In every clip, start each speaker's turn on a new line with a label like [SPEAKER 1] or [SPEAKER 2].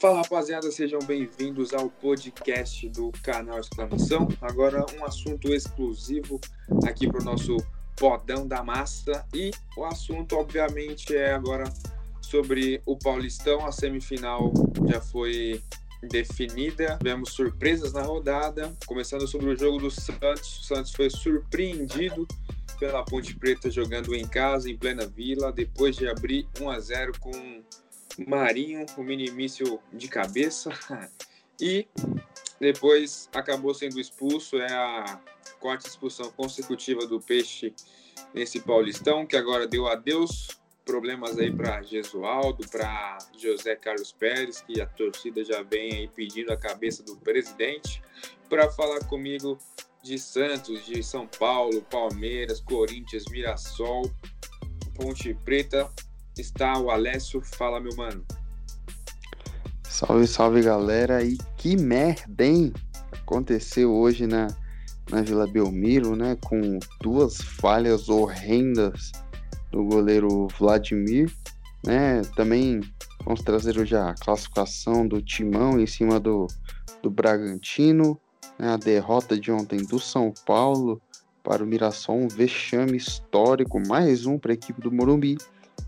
[SPEAKER 1] Fala rapaziada, sejam bem-vindos ao podcast do canal Exclamação. Agora um assunto exclusivo aqui para o nosso podão da massa e o assunto obviamente é agora sobre o Paulistão. A semifinal já foi definida, tivemos surpresas na rodada, começando sobre o jogo do Santos. O Santos foi surpreendido pela Ponte Preta jogando em casa, em plena vila, depois de abrir 1 a 0 com Marinho, o mini míssil de cabeça. E depois acabou sendo expulso. É a quarta expulsão consecutiva do Peixe nesse Paulistão, que agora deu adeus. Problemas aí para Gesualdo, para José Carlos Pérez, que a torcida já vem aí pedindo a cabeça do presidente. Para falar comigo de Santos, de São Paulo, Palmeiras, Corinthians, Mirassol, Ponte Preta, está o Alessio. Fala, meu mano.
[SPEAKER 2] Salve, salve, galera. E que merda, hein? Aconteceu hoje na, na Vila Belmiro, né? Com duas falhas horrendas do goleiro Vladimir, né? Também vamos trazer hoje a classificação do Timão em cima do, do Bragantino, né? a derrota de ontem do São Paulo para o Mirassol, um vexame histórico, mais um para a equipe do Morumbi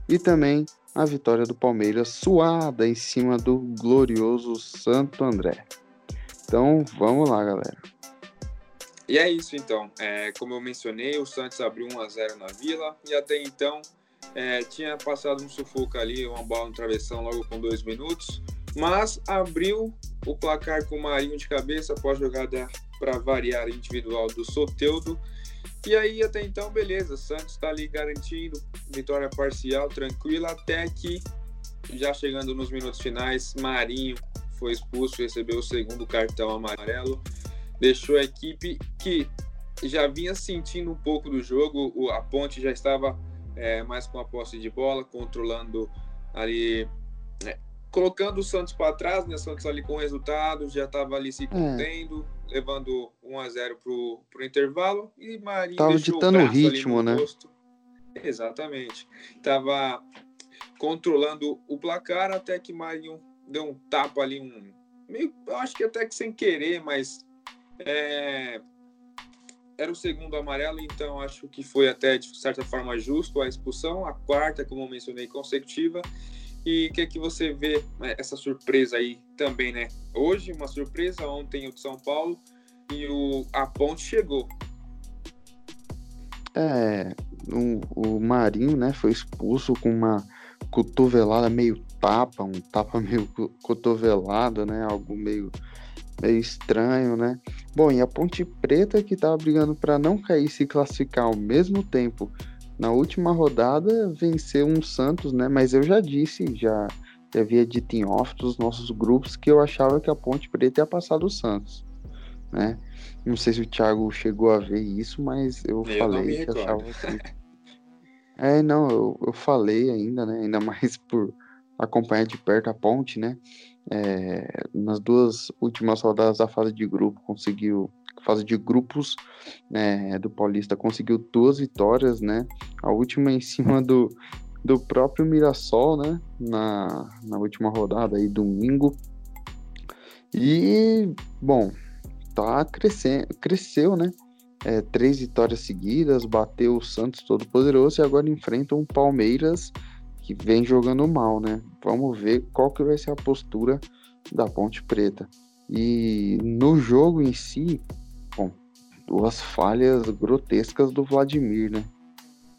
[SPEAKER 2] e também a vitória do Palmeiras suada em cima do glorioso Santo André. Então vamos lá, galera.
[SPEAKER 1] E é isso então. É, como eu mencionei, o Santos abriu 1 a 0 na Vila e até então é, tinha passado um sufoco ali, uma bola no travessão logo com dois minutos, mas abriu o placar com o Marinho de cabeça após jogada para variar individual do Soteudo e aí, até então, beleza. Santos está ali garantindo vitória parcial, tranquila, até que, já chegando nos minutos finais, Marinho foi expulso, recebeu o segundo cartão amarelo, deixou a equipe que já vinha sentindo um pouco do jogo, a Ponte já estava é, mais com a posse de bola, controlando ali, é, colocando o Santos para trás, né? Santos ali com resultado, já estava ali se é. contendo. É levando 1 a 0 pro, pro intervalo e Marinho
[SPEAKER 2] tava ditando o ritmo, né?
[SPEAKER 1] Exatamente. Tava controlando o placar até que Marinho deu um tapa ali, um meio, eu acho que até que sem querer, mas é, era o segundo amarelo, então acho que foi até de certa forma justo a expulsão, a quarta, como eu mencionei, consecutiva. E o que, é que você vê né, essa surpresa aí também, né? Hoje, uma surpresa, ontem o de São Paulo e o, a ponte chegou.
[SPEAKER 2] É, o, o Marinho, né, foi expulso com uma cotovelada meio tapa, um tapa meio cotovelado, né, algo meio, meio estranho, né. Bom, e a Ponte Preta que tava brigando para não cair se classificar ao mesmo tempo na última rodada venceu um Santos, né? Mas eu já disse, já, já havia dito em off dos nossos grupos que eu achava que a Ponte Preta ia passar do Santos, né? Não sei se o Thiago chegou a ver isso, mas eu, eu falei que achava que... É, não, eu, eu falei ainda, né? Ainda mais por acompanhar de perto a Ponte, né? É, nas duas últimas rodadas da fase de grupo conseguiu fase de grupos né, do Paulista conseguiu duas vitórias, né? A última em cima do, do próprio Mirassol, né? Na, na última rodada aí, domingo. E, bom, tá crescendo, cresceu, né? É, três vitórias seguidas, bateu o Santos todo poderoso e agora enfrenta um Palmeiras que vem jogando mal, né? Vamos ver qual que vai ser a postura da Ponte Preta. E no jogo em si, Bom, duas falhas grotescas do Vladimir, né?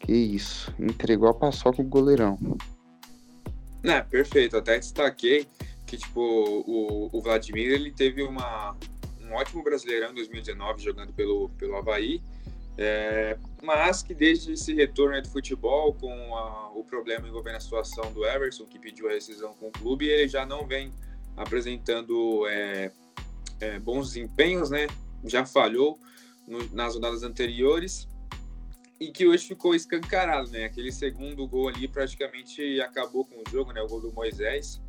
[SPEAKER 2] Que isso, entregou a paçoca o goleirão.
[SPEAKER 1] É, perfeito. Até destaquei que, tipo, o, o Vladimir, ele teve uma, um ótimo brasileirão em 2019 jogando pelo, pelo Havaí, é, mas que desde esse retorno do futebol, com a, o problema envolvendo a situação do Everson, que pediu a rescisão com o clube, ele já não vem apresentando é, é, bons desempenhos, né? Já falhou no, nas rodadas anteriores e que hoje ficou escancarado, né? Aquele segundo gol ali praticamente acabou com o jogo, né? O gol do Moisés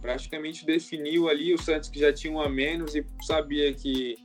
[SPEAKER 1] praticamente definiu ali o Santos que já tinha um a menos e sabia que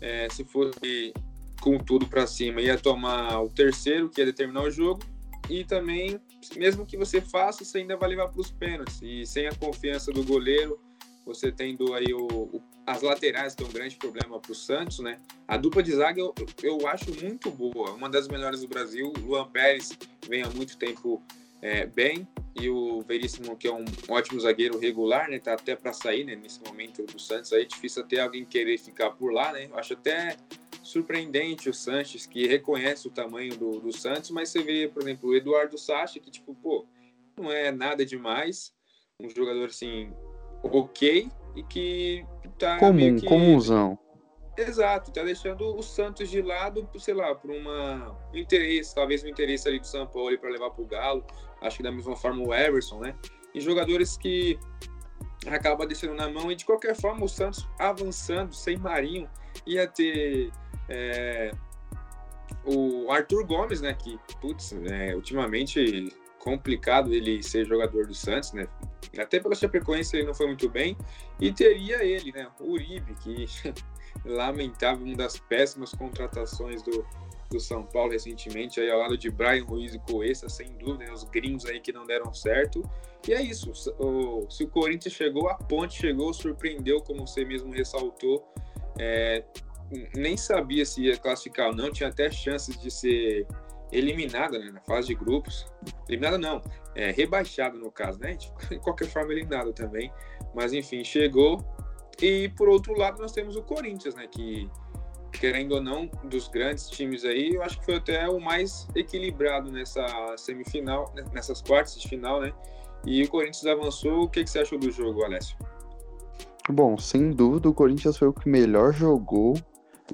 [SPEAKER 1] é, se fosse com tudo para cima ia tomar o terceiro que ia determinar o jogo e também mesmo que você faça você ainda vai levar para os pênaltis e sem a confiança do goleiro você tendo aí o, o, as laterais, que é um grande problema para o Santos, né? A dupla de zaga eu, eu acho muito boa, uma das melhores do Brasil. Luan Pérez vem há muito tempo é, bem, e o Veríssimo, que é um ótimo zagueiro regular, né? Tá até para sair, né? Nesse momento do Santos aí, difícil até alguém querer ficar por lá, né? Eu acho até surpreendente o Sanches, que reconhece o tamanho do, do Santos, mas você vê, por exemplo, o Eduardo Sacha, que, tipo, pô, não é nada demais, um jogador, assim, ok, e que tá
[SPEAKER 2] Comum,
[SPEAKER 1] que...
[SPEAKER 2] comunzão.
[SPEAKER 1] Exato, tá deixando o Santos de lado, sei lá, por uma um interesse, talvez um interesse ali do São Paulo para levar pro Galo, acho que da mesma forma o Everson, né? E jogadores que acaba deixando na mão e de qualquer forma o Santos avançando sem Marinho ia ter é, o Arthur Gomes, né? Que, putz, é, ultimamente complicado ele ser jogador do Santos, né? Até pela Chapecoense ele não foi muito bem. E teria ele, né? O Uribe, que lamentável, uma das péssimas contratações do, do São Paulo recentemente, aí ao lado de Brian Ruiz e Coessa, sem dúvida, né? os gringos aí que não deram certo. E é isso, o, se o Corinthians chegou, a ponte chegou, surpreendeu, como você mesmo ressaltou. É, nem sabia se ia classificar ou não, tinha até chances de ser eliminada né, na fase de grupos. Eliminada não, é, rebaixada no caso, né? De qualquer forma, eliminado também. Mas enfim, chegou. E por outro lado, nós temos o Corinthians, né? Que, querendo ou não, dos grandes times aí, eu acho que foi até o mais equilibrado nessa semifinal, né, nessas quartas de final, né? E o Corinthians avançou. O que, que você achou do jogo, Alessio?
[SPEAKER 2] Bom, sem dúvida, o Corinthians foi o que melhor jogou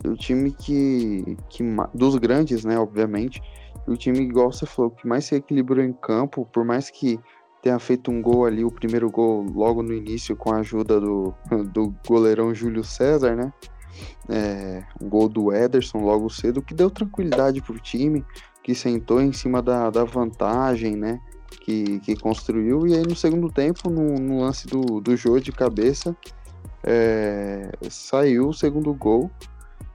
[SPEAKER 2] o time que, que dos grandes, né, obviamente, o time igual você falou que mais se equilibrou em campo, por mais que tenha feito um gol ali, o primeiro gol logo no início com a ajuda do, do goleirão Júlio César, né? É, um gol do Ederson logo cedo, que deu tranquilidade pro time, que sentou em cima da, da vantagem, né? Que, que construiu, e aí no segundo tempo, no, no lance do, do jogo de cabeça, é, saiu o segundo gol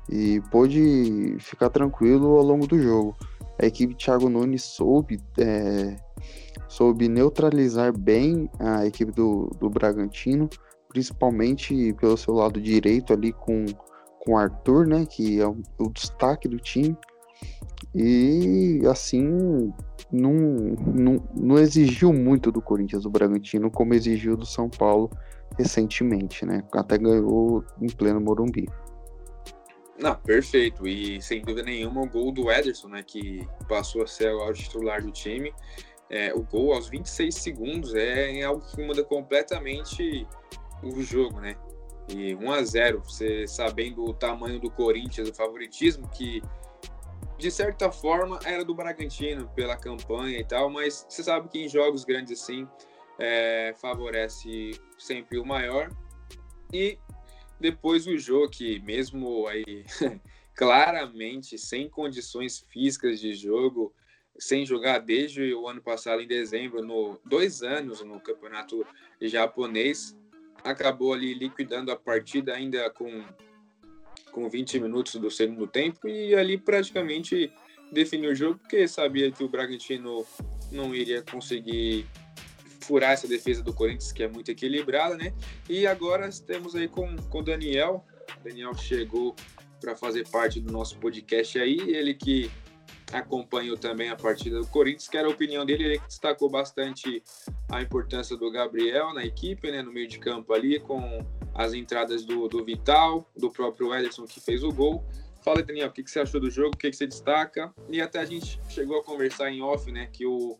[SPEAKER 2] e pôde ficar tranquilo ao longo do jogo. A equipe Thiago Nunes soube, é, soube neutralizar bem a equipe do, do Bragantino, principalmente pelo seu lado direito ali com com Arthur, né, que é o, o destaque do time. E assim, não, não, não exigiu muito do Corinthians, do Bragantino, como exigiu do São Paulo recentemente, né? Até ganhou em pleno Morumbi.
[SPEAKER 1] Não, perfeito. E sem dúvida nenhuma o gol do Ederson, né, que passou a ser o titular do time. É, o gol aos 26 segundos é algo que muda completamente o jogo, né? E 1 a 0 você sabendo o tamanho do Corinthians, o favoritismo que de certa forma era do Bragantino pela campanha e tal, mas você sabe que em jogos grandes assim é, favorece sempre o maior. E depois o jogo que mesmo aí claramente sem condições físicas de jogo, sem jogar desde o ano passado em dezembro, no dois anos no campeonato japonês, acabou ali liquidando a partida ainda com com 20 minutos do segundo tempo e ali praticamente definiu o jogo porque sabia que o Bragantino não iria conseguir furar essa defesa do Corinthians, que é muito equilibrada, né? E agora temos aí com o Daniel. O Daniel chegou para fazer parte do nosso podcast aí, ele que acompanhou também a partida do Corinthians, que era a opinião dele, ele destacou bastante a importância do Gabriel na equipe, né, no meio de campo ali, com as entradas do, do Vital, do próprio Ederson que fez o gol. Fala, Daniel, o que, que você achou do jogo, o que, que você destaca? E até a gente chegou a conversar em off, né, que o,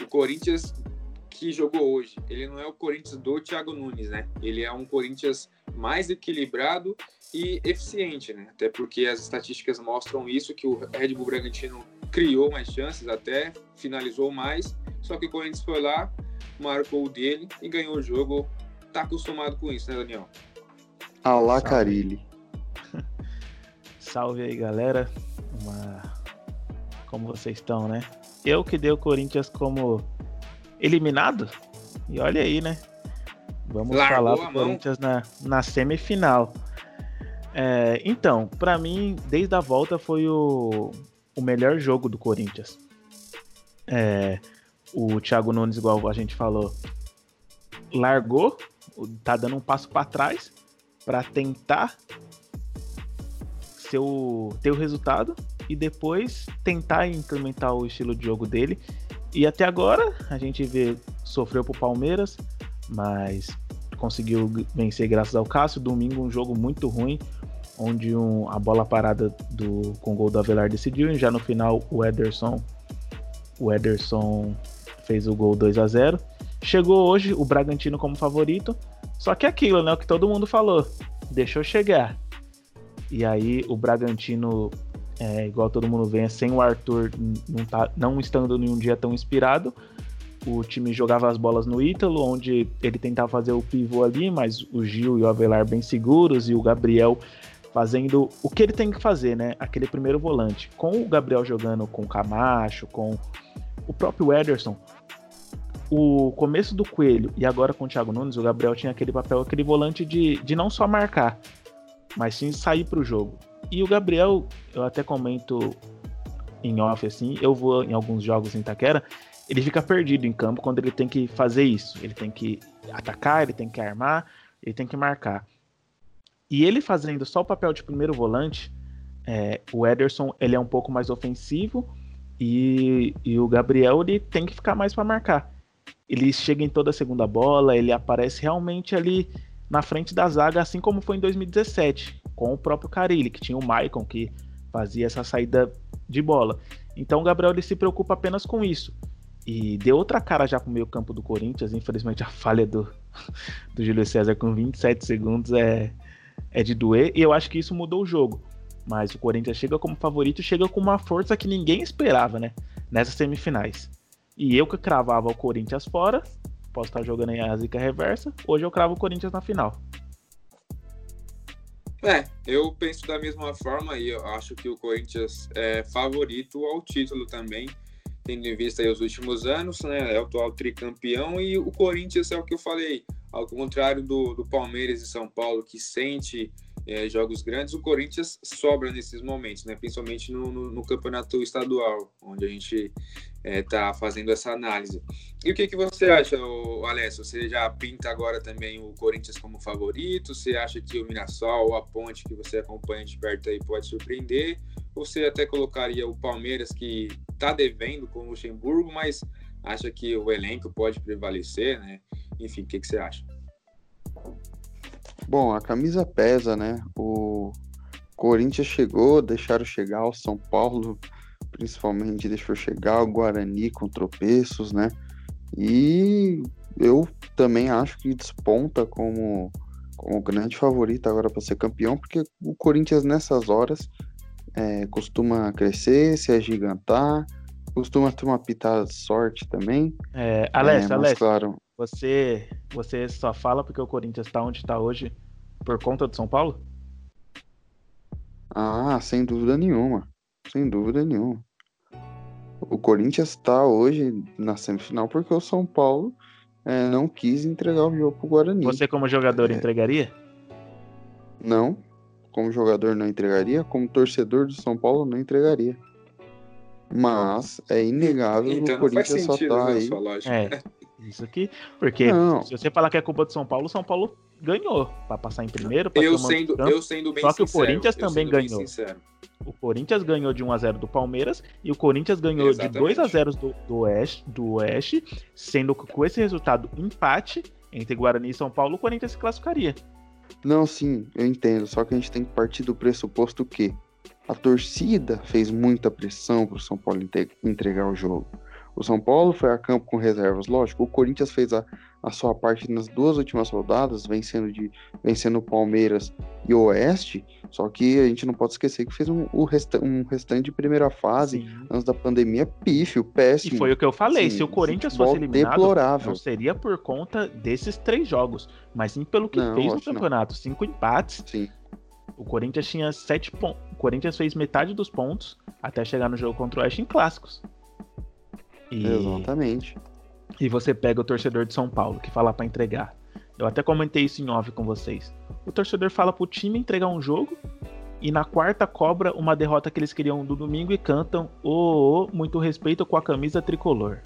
[SPEAKER 1] o Corinthians que jogou hoje, ele não é o Corinthians do Thiago Nunes, né? Ele é um Corinthians mais equilibrado e eficiente, né? Até porque as estatísticas mostram isso, que o Red Bull Bragantino criou mais chances até, finalizou mais, só que o Corinthians foi lá, marcou o dele e ganhou o jogo. Tá acostumado com isso, né, Daniel?
[SPEAKER 2] Alá Carilli.
[SPEAKER 3] Salve aí, galera. Uma... Como vocês estão, né? Eu que dei o Corinthians como eliminado. E olha aí, né? Vamos Largou falar do Corinthians na, na semifinal. É, então, para mim, desde a volta foi o, o melhor jogo do Corinthians. É, o Thiago Nunes, igual a gente falou, largou tá dando um passo para trás para tentar seu, ter o resultado e depois tentar implementar o estilo de jogo dele. E até agora a gente vê sofreu pro Palmeiras, mas conseguiu vencer graças ao Cássio. Domingo um jogo muito ruim, onde um, a bola parada do com o gol do Avelar decidiu e já no final o Ederson o Ederson fez o gol 2 a 0. Chegou hoje o Bragantino como favorito, só que aquilo, né, o que todo mundo falou, deixou chegar. E aí o Bragantino, é, igual todo mundo vê, sem o Arthur não, tá, não estando em um dia tão inspirado, o time jogava as bolas no Ítalo, onde ele tentava fazer o pivô ali, mas o Gil e o Avelar bem seguros e o Gabriel fazendo o que ele tem que fazer, né? Aquele primeiro volante. Com o Gabriel jogando com o Camacho, com o próprio Ederson, o começo do Coelho e agora com o Thiago Nunes, o Gabriel tinha aquele papel, aquele volante de, de não só marcar, mas sim sair para o jogo. E o Gabriel, eu até comento em off assim, eu vou em alguns jogos em Itaquera, ele fica perdido em campo quando ele tem que fazer isso. Ele tem que atacar, ele tem que armar, ele tem que marcar. E ele fazendo só o papel de primeiro volante, é, o Ederson ele é um pouco mais ofensivo e, e o Gabriel ele tem que ficar mais para marcar. Ele chega em toda a segunda bola, ele aparece realmente ali na frente da zaga, assim como foi em 2017, com o próprio Carilli, que tinha o Maicon que fazia essa saída de bola. Então o Gabriel ele se preocupa apenas com isso. E deu outra cara já pro meio campo do Corinthians. Infelizmente a falha do, do Júlio César com 27 segundos é, é de doer. E eu acho que isso mudou o jogo. Mas o Corinthians chega como favorito, chega com uma força que ninguém esperava, né? Nessas semifinais. E eu que cravava o Corinthians fora, posso estar jogando aí a zica reversa, hoje eu cravo o Corinthians na final.
[SPEAKER 1] É, eu penso da mesma forma e eu acho que o Corinthians é favorito ao título também tendo em vista os últimos anos, né? É o atual tricampeão e o Corinthians é o que eu falei, ao contrário do, do Palmeiras e São Paulo que sente é, jogos grandes, o Corinthians sobra nesses momentos, né? Principalmente no, no, no campeonato estadual, onde a gente está é, fazendo essa análise. E o que, que você acha, Alessio? Você já pinta agora também o Corinthians como favorito? Você acha que o Mirassol, a Ponte que você acompanha de perto aí pode surpreender? Você até colocaria o Palmeiras, que está devendo com o Luxemburgo, mas acha que o elenco pode prevalecer, né? Enfim, o que, que você acha?
[SPEAKER 2] Bom, a camisa pesa, né? O Corinthians chegou, deixaram chegar, o São Paulo principalmente deixou chegar, o Guarani com tropeços, né? E eu também acho que desponta como, como grande favorito agora para ser campeão, porque o Corinthians nessas horas é, costuma crescer, se agigantar, costuma ter uma pitada de sorte também.
[SPEAKER 3] É, Alessio, é, Alessio, claro... você, você só fala porque o Corinthians está onde está hoje por conta do São Paulo?
[SPEAKER 2] Ah, sem dúvida nenhuma. Sem dúvida nenhuma. O Corinthians está hoje na semifinal porque o São Paulo é, não quis entregar o jogo pro Guarani.
[SPEAKER 3] Você, como jogador, é... entregaria?
[SPEAKER 2] Não como jogador não entregaria, como torcedor do São Paulo não entregaria. Mas é inegável então, o Corinthians só tá aí.
[SPEAKER 3] É, isso aqui, porque não. se você falar que é culpa do São Paulo, o São Paulo ganhou para passar em primeiro.
[SPEAKER 1] Eu sendo, eu sendo bem
[SPEAKER 3] Só que sincero, o Corinthians também ganhou. O Corinthians ganhou de 1 a 0 do Palmeiras e o Corinthians ganhou Exatamente. de 2 a 0 do, do, Oeste, do Oeste, sendo que com esse resultado empate entre Guarani e São Paulo, o Corinthians se classificaria.
[SPEAKER 2] Não, sim, eu entendo. Só que a gente tem que partir do pressuposto que a torcida fez muita pressão para o São Paulo entregar o jogo. O São Paulo foi a campo com reservas, lógico. O Corinthians fez a, a sua parte nas duas últimas rodadas, vencendo de vencendo o Palmeiras e o Oeste. Só que a gente não pode esquecer que fez um, resta, um restante de primeira fase Sim. antes da pandemia pífio, péssimo.
[SPEAKER 3] E foi o que eu falei: Sim, se o Corinthians fosse eliminado, deplorável. não seria por conta desses três jogos, mas sim pelo que não, fez no campeonato. Não. Cinco empates.
[SPEAKER 2] Sim.
[SPEAKER 3] O Corinthians tinha sete pontos. O Corinthians fez metade dos pontos até chegar no jogo contra o Oeste em clássicos.
[SPEAKER 2] E... Exatamente.
[SPEAKER 3] E você pega o torcedor de São Paulo que fala para entregar. Eu até comentei isso em off com vocês. O torcedor fala pro time entregar um jogo e na quarta cobra uma derrota que eles queriam do domingo e cantam o oh, oh, muito respeito com a camisa tricolor.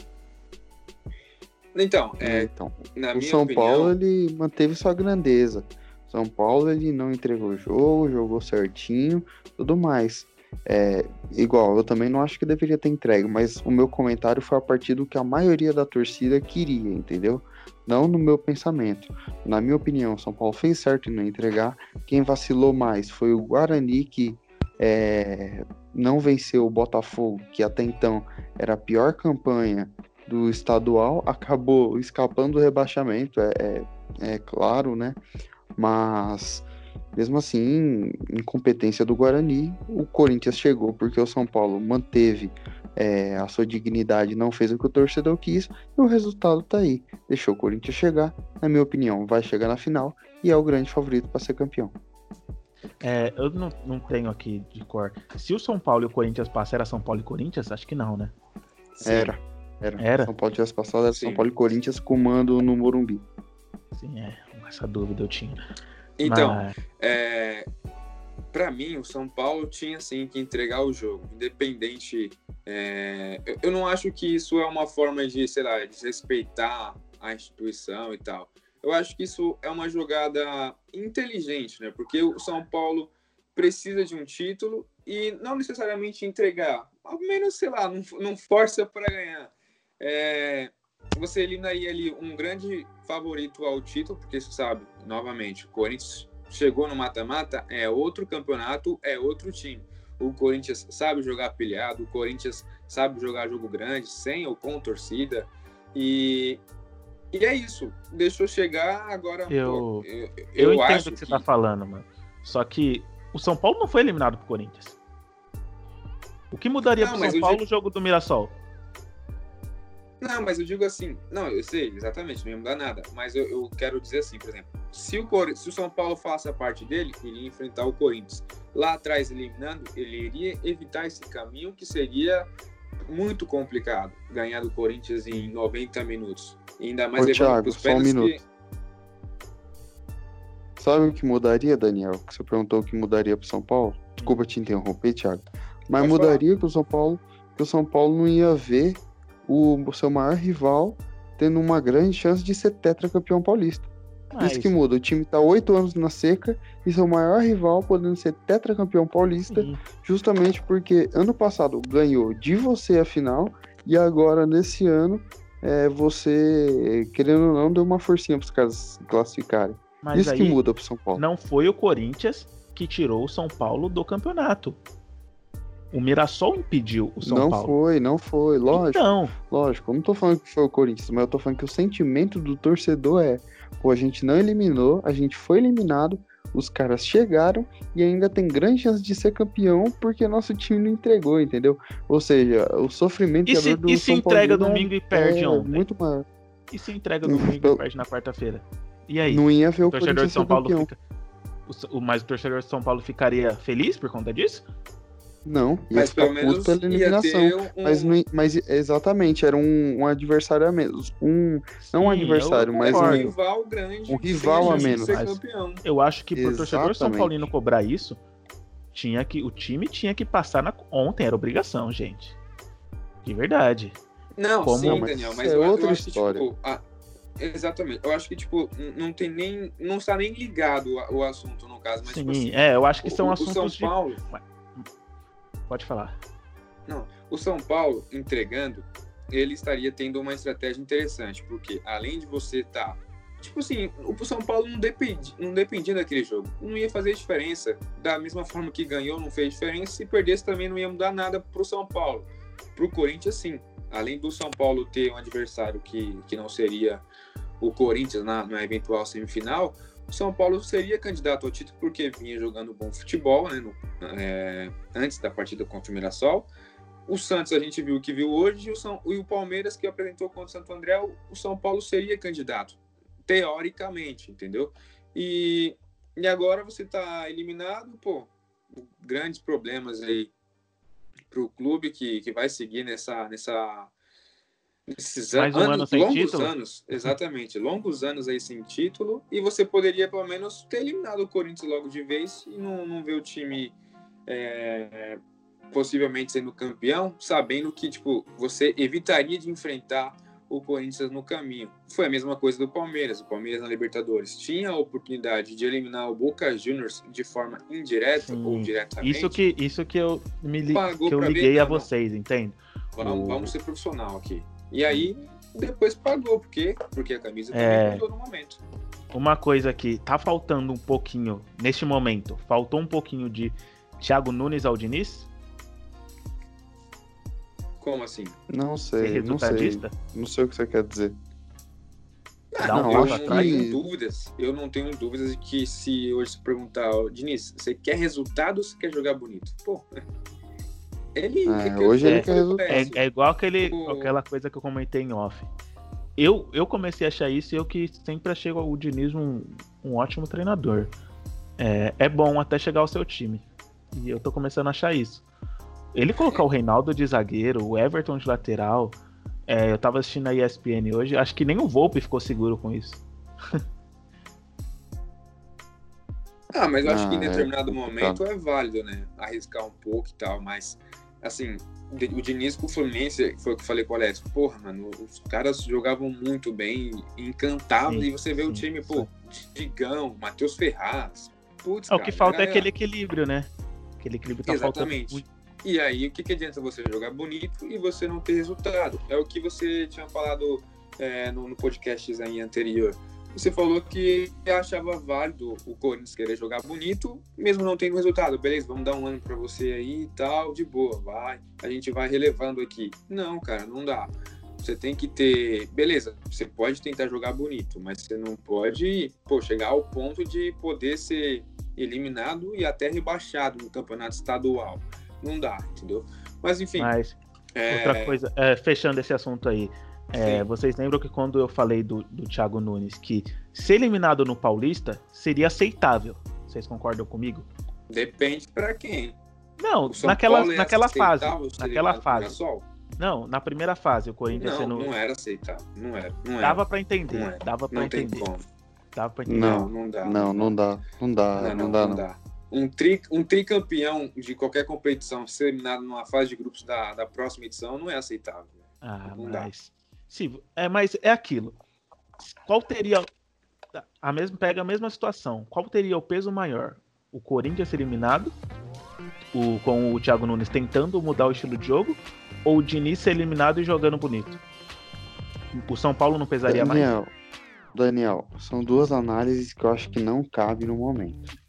[SPEAKER 1] Então,
[SPEAKER 2] é, então o São opinião... Paulo ele manteve sua grandeza. São Paulo ele não entregou o jogo, jogou certinho, tudo mais. É, igual, eu também não acho que deveria ter entregue, mas o meu comentário foi a partir do que a maioria da torcida queria, entendeu? Não no meu pensamento. Na minha opinião, São Paulo fez certo em não entregar. Quem vacilou mais foi o Guarani, que é, não venceu o Botafogo, que até então era a pior campanha do estadual, acabou escapando do rebaixamento, é, é, é claro, né? Mas mesmo assim, incompetência do Guarani, o Corinthians chegou porque o São Paulo manteve é, a sua dignidade, não fez o que o torcedor quis e o resultado tá aí. Deixou o Corinthians chegar, na minha opinião, vai chegar na final e é o grande favorito para ser campeão.
[SPEAKER 3] É, eu não, não tenho aqui de cor. Se o São Paulo e o Corinthians passaram, era São Paulo e Corinthians? Acho que não, né?
[SPEAKER 2] Era. Era. era. São Paulo tivesse passado, era Sim. São Paulo e Corinthians comando no Morumbi.
[SPEAKER 3] Sim, é. Essa dúvida eu tinha.
[SPEAKER 1] Então, Mas... é, para mim, o São Paulo tinha sim que entregar o jogo, independente. É, eu, eu não acho que isso é uma forma de, sei lá, desrespeitar a instituição e tal. Eu acho que isso é uma jogada inteligente, né? Porque o São Paulo precisa de um título e não necessariamente entregar, ao menos, sei lá, não, não força para ganhar. É, você eliminaria ali um grande favorito ao título, porque você sabe, novamente, o Corinthians chegou no mata-mata, é outro campeonato, é outro time. O Corinthians sabe jogar pilhado, o Corinthians sabe jogar jogo grande, sem ou com torcida. E, e é isso. Deixou chegar agora.
[SPEAKER 3] Eu, eu, eu, eu entendo o que você está falando, mano. Só que o São Paulo não foi eliminado pro Corinthians. O que mudaria não, pro São Paulo o jogo do Mirassol?
[SPEAKER 1] Não, mas eu digo assim, não, eu sei, exatamente, não ia mudar nada. Mas eu, eu quero dizer assim, por exemplo, se o, se o São Paulo faça parte dele, ele ia enfrentar o Corinthians. Lá atrás, eliminando, ele iria evitar esse caminho que seria muito complicado ganhar do Corinthians em 90 minutos. E ainda mais
[SPEAKER 2] Ô, Thiago, só um minuto. Que... Sabe o que mudaria, Daniel? Que você perguntou o que mudaria para São Paulo? Desculpa te interromper, Thiago. Mas Pode mudaria que o São Paulo, que o São Paulo não ia ver o seu maior rival tendo uma grande chance de ser tetracampeão paulista. Isso que muda. O time tá oito anos na seca e seu maior rival podendo ser tetracampeão paulista, justamente porque ano passado ganhou de você a final e agora nesse ano é, você, querendo ou não, deu uma forcinha para os caras se classificarem. Mas Isso que muda pro São Paulo.
[SPEAKER 3] Não foi o Corinthians que tirou o São Paulo do campeonato. O Mirassol impediu o São
[SPEAKER 2] não
[SPEAKER 3] Paulo.
[SPEAKER 2] Não foi, não foi, lógico. Então. Lógico, eu não tô falando que foi o Corinthians, mas eu tô falando que o sentimento do torcedor é: pô, a gente não eliminou, a gente foi eliminado, os caras chegaram e ainda tem grande chance de ser campeão porque nosso time não entregou, entendeu? Ou seja, o sofrimento
[SPEAKER 3] e se, do e se entrega domingo e perde
[SPEAKER 2] é
[SPEAKER 3] ontem?
[SPEAKER 2] Muito maior.
[SPEAKER 3] E se entrega domingo e perde na quarta-feira? E aí?
[SPEAKER 2] Não ia ver o, o torcedor de São Paulo fica...
[SPEAKER 3] o, mas o torcedor de São Paulo ficaria feliz por conta disso?
[SPEAKER 2] Não, ia mas pelo menos pela eliminação. Um... Mas, mas exatamente, era um, um adversário a menos. Um, não um adversário, mas um
[SPEAKER 1] rival grande.
[SPEAKER 2] Um rival a menos.
[SPEAKER 3] Eu acho que pro torcedor São Paulino cobrar isso, tinha que, o time tinha que passar na, ontem, era obrigação, gente. De verdade.
[SPEAKER 1] Não, Como... sim, Daniel, mas é eu, outra eu acho história. Que, tipo, a... Exatamente. Eu acho que, tipo, não tem nem. Não está nem ligado o assunto, no caso. Mas,
[SPEAKER 3] Sim,
[SPEAKER 1] tipo assim,
[SPEAKER 3] é, eu acho que são o, assuntos.
[SPEAKER 1] O São Paulo.
[SPEAKER 3] De... Pode falar.
[SPEAKER 1] Não, o São Paulo entregando, ele estaria tendo uma estratégia interessante, porque além de você estar. Tá, tipo assim, o São Paulo não dependia, não dependia daquele jogo. Não ia fazer diferença. Da mesma forma que ganhou, não fez diferença. Se perdesse, também não ia mudar nada pro São Paulo. Pro Corinthians, sim. Além do São Paulo ter um adversário que, que não seria o Corinthians na, na eventual semifinal, o São Paulo seria candidato ao título porque vinha jogando bom futebol né, no, é, antes da partida contra o Mirassol. O Santos a gente viu o que viu hoje e o, São, e o Palmeiras que apresentou contra o Santo André, o, o São Paulo seria candidato, teoricamente, entendeu? E, e agora você está eliminado, pô, grandes problemas aí para o clube que, que vai seguir nessa, nessa esses Mais um anos, ano longos título? anos, exatamente, longos anos aí sem título, e você poderia pelo menos ter eliminado o Corinthians logo de vez e não, não ver o time é, possivelmente sendo campeão, sabendo que tipo você evitaria de enfrentar o Corinthians no caminho. Foi a mesma coisa do Palmeiras. O Palmeiras na Libertadores tinha a oportunidade de eliminar o Boca Juniors de forma indireta Sim. ou diretamente.
[SPEAKER 3] Isso que, isso que eu me li, que eu liguei ver, a vocês, entende?
[SPEAKER 1] Vamos, o... vamos ser profissional aqui. E aí, depois pagou. Por quê? Porque a camisa também é... mudou no momento.
[SPEAKER 3] Uma coisa que tá faltando um pouquinho neste momento, faltou um pouquinho de Thiago Nunes ao Diniz?
[SPEAKER 1] Como assim?
[SPEAKER 2] Não sei, não sei. Não sei o que você quer dizer.
[SPEAKER 1] Ah, não, eu não tenho dúvidas. Eu não tenho dúvidas de que se hoje se perguntar, Diniz, você quer resultado ou você quer jogar bonito? Pô,
[SPEAKER 2] ele, é, hoje ele quer resultado.
[SPEAKER 3] É, é, igual aquele, aquela coisa que eu comentei em off. Eu, eu comecei a achar isso e eu que sempre achei o Diniz um, um ótimo treinador. É, é bom até chegar ao seu time. E eu tô começando a achar isso. Ele colocar o Reinaldo de zagueiro, o Everton de lateral. É, eu tava assistindo a ESPN hoje, acho que nem o Volpe ficou seguro com isso.
[SPEAKER 1] ah, mas eu acho ah, que em ah, determinado é, momento tá. é válido, né? Arriscar um pouco e tal, mas assim, o Diniz com o Fluminense, foi o que eu falei com o Alex, porra, mano, os caras jogavam muito bem, encantavam, e você vê sim, o time, pô, Digão, Matheus Ferraz,
[SPEAKER 3] putz, é, O que falta é aquele equilíbrio, né? Aquele equilíbrio tá
[SPEAKER 1] Exatamente. Faltando e aí, o que, que adianta você jogar bonito e você não ter resultado? É o que você tinha falado é, no, no podcast aí anterior. Você falou que achava válido o Corinthians querer jogar bonito, mesmo não tendo resultado. Beleza, vamos dar um ano para você aí e tal, de boa, vai. A gente vai relevando aqui. Não, cara, não dá. Você tem que ter. Beleza, você pode tentar jogar bonito, mas você não pode pô, chegar ao ponto de poder ser eliminado e até rebaixado no campeonato estadual não dá, entendeu? Mas enfim.
[SPEAKER 3] Mas, é... outra coisa, é, fechando esse assunto aí. É, vocês lembram que quando eu falei do, do Thiago Nunes que ser eliminado no Paulista seria aceitável? Vocês concordam comigo?
[SPEAKER 1] Depende para quem.
[SPEAKER 3] Não, naquela, naquela fase. Naquela fase. Não, na primeira fase, o Corinthians
[SPEAKER 1] não,
[SPEAKER 3] sendo.
[SPEAKER 1] Não era aceitável. Não era. Não era.
[SPEAKER 3] Dava para entender. Dava para entender. Tem como.
[SPEAKER 2] Dava pra entender. Não, não dá. Não, não dá. Não dá. Não, não, não dá. Não. dá
[SPEAKER 1] um, tri, um tricampeão de qualquer competição ser eliminado numa fase de grupos da, da próxima edição não é aceitável.
[SPEAKER 3] Ah, não mas... Dá. Sim, é, mas é aquilo. Qual teria. A mesma, pega a mesma situação. Qual teria o peso maior? O Corinthians eliminado, o, com o Thiago Nunes tentando mudar o estilo de jogo, ou o Diniz ser eliminado e jogando bonito? O São Paulo não pesaria
[SPEAKER 2] Daniel,
[SPEAKER 3] mais?
[SPEAKER 2] Daniel, são duas análises que eu acho que não cabe no momento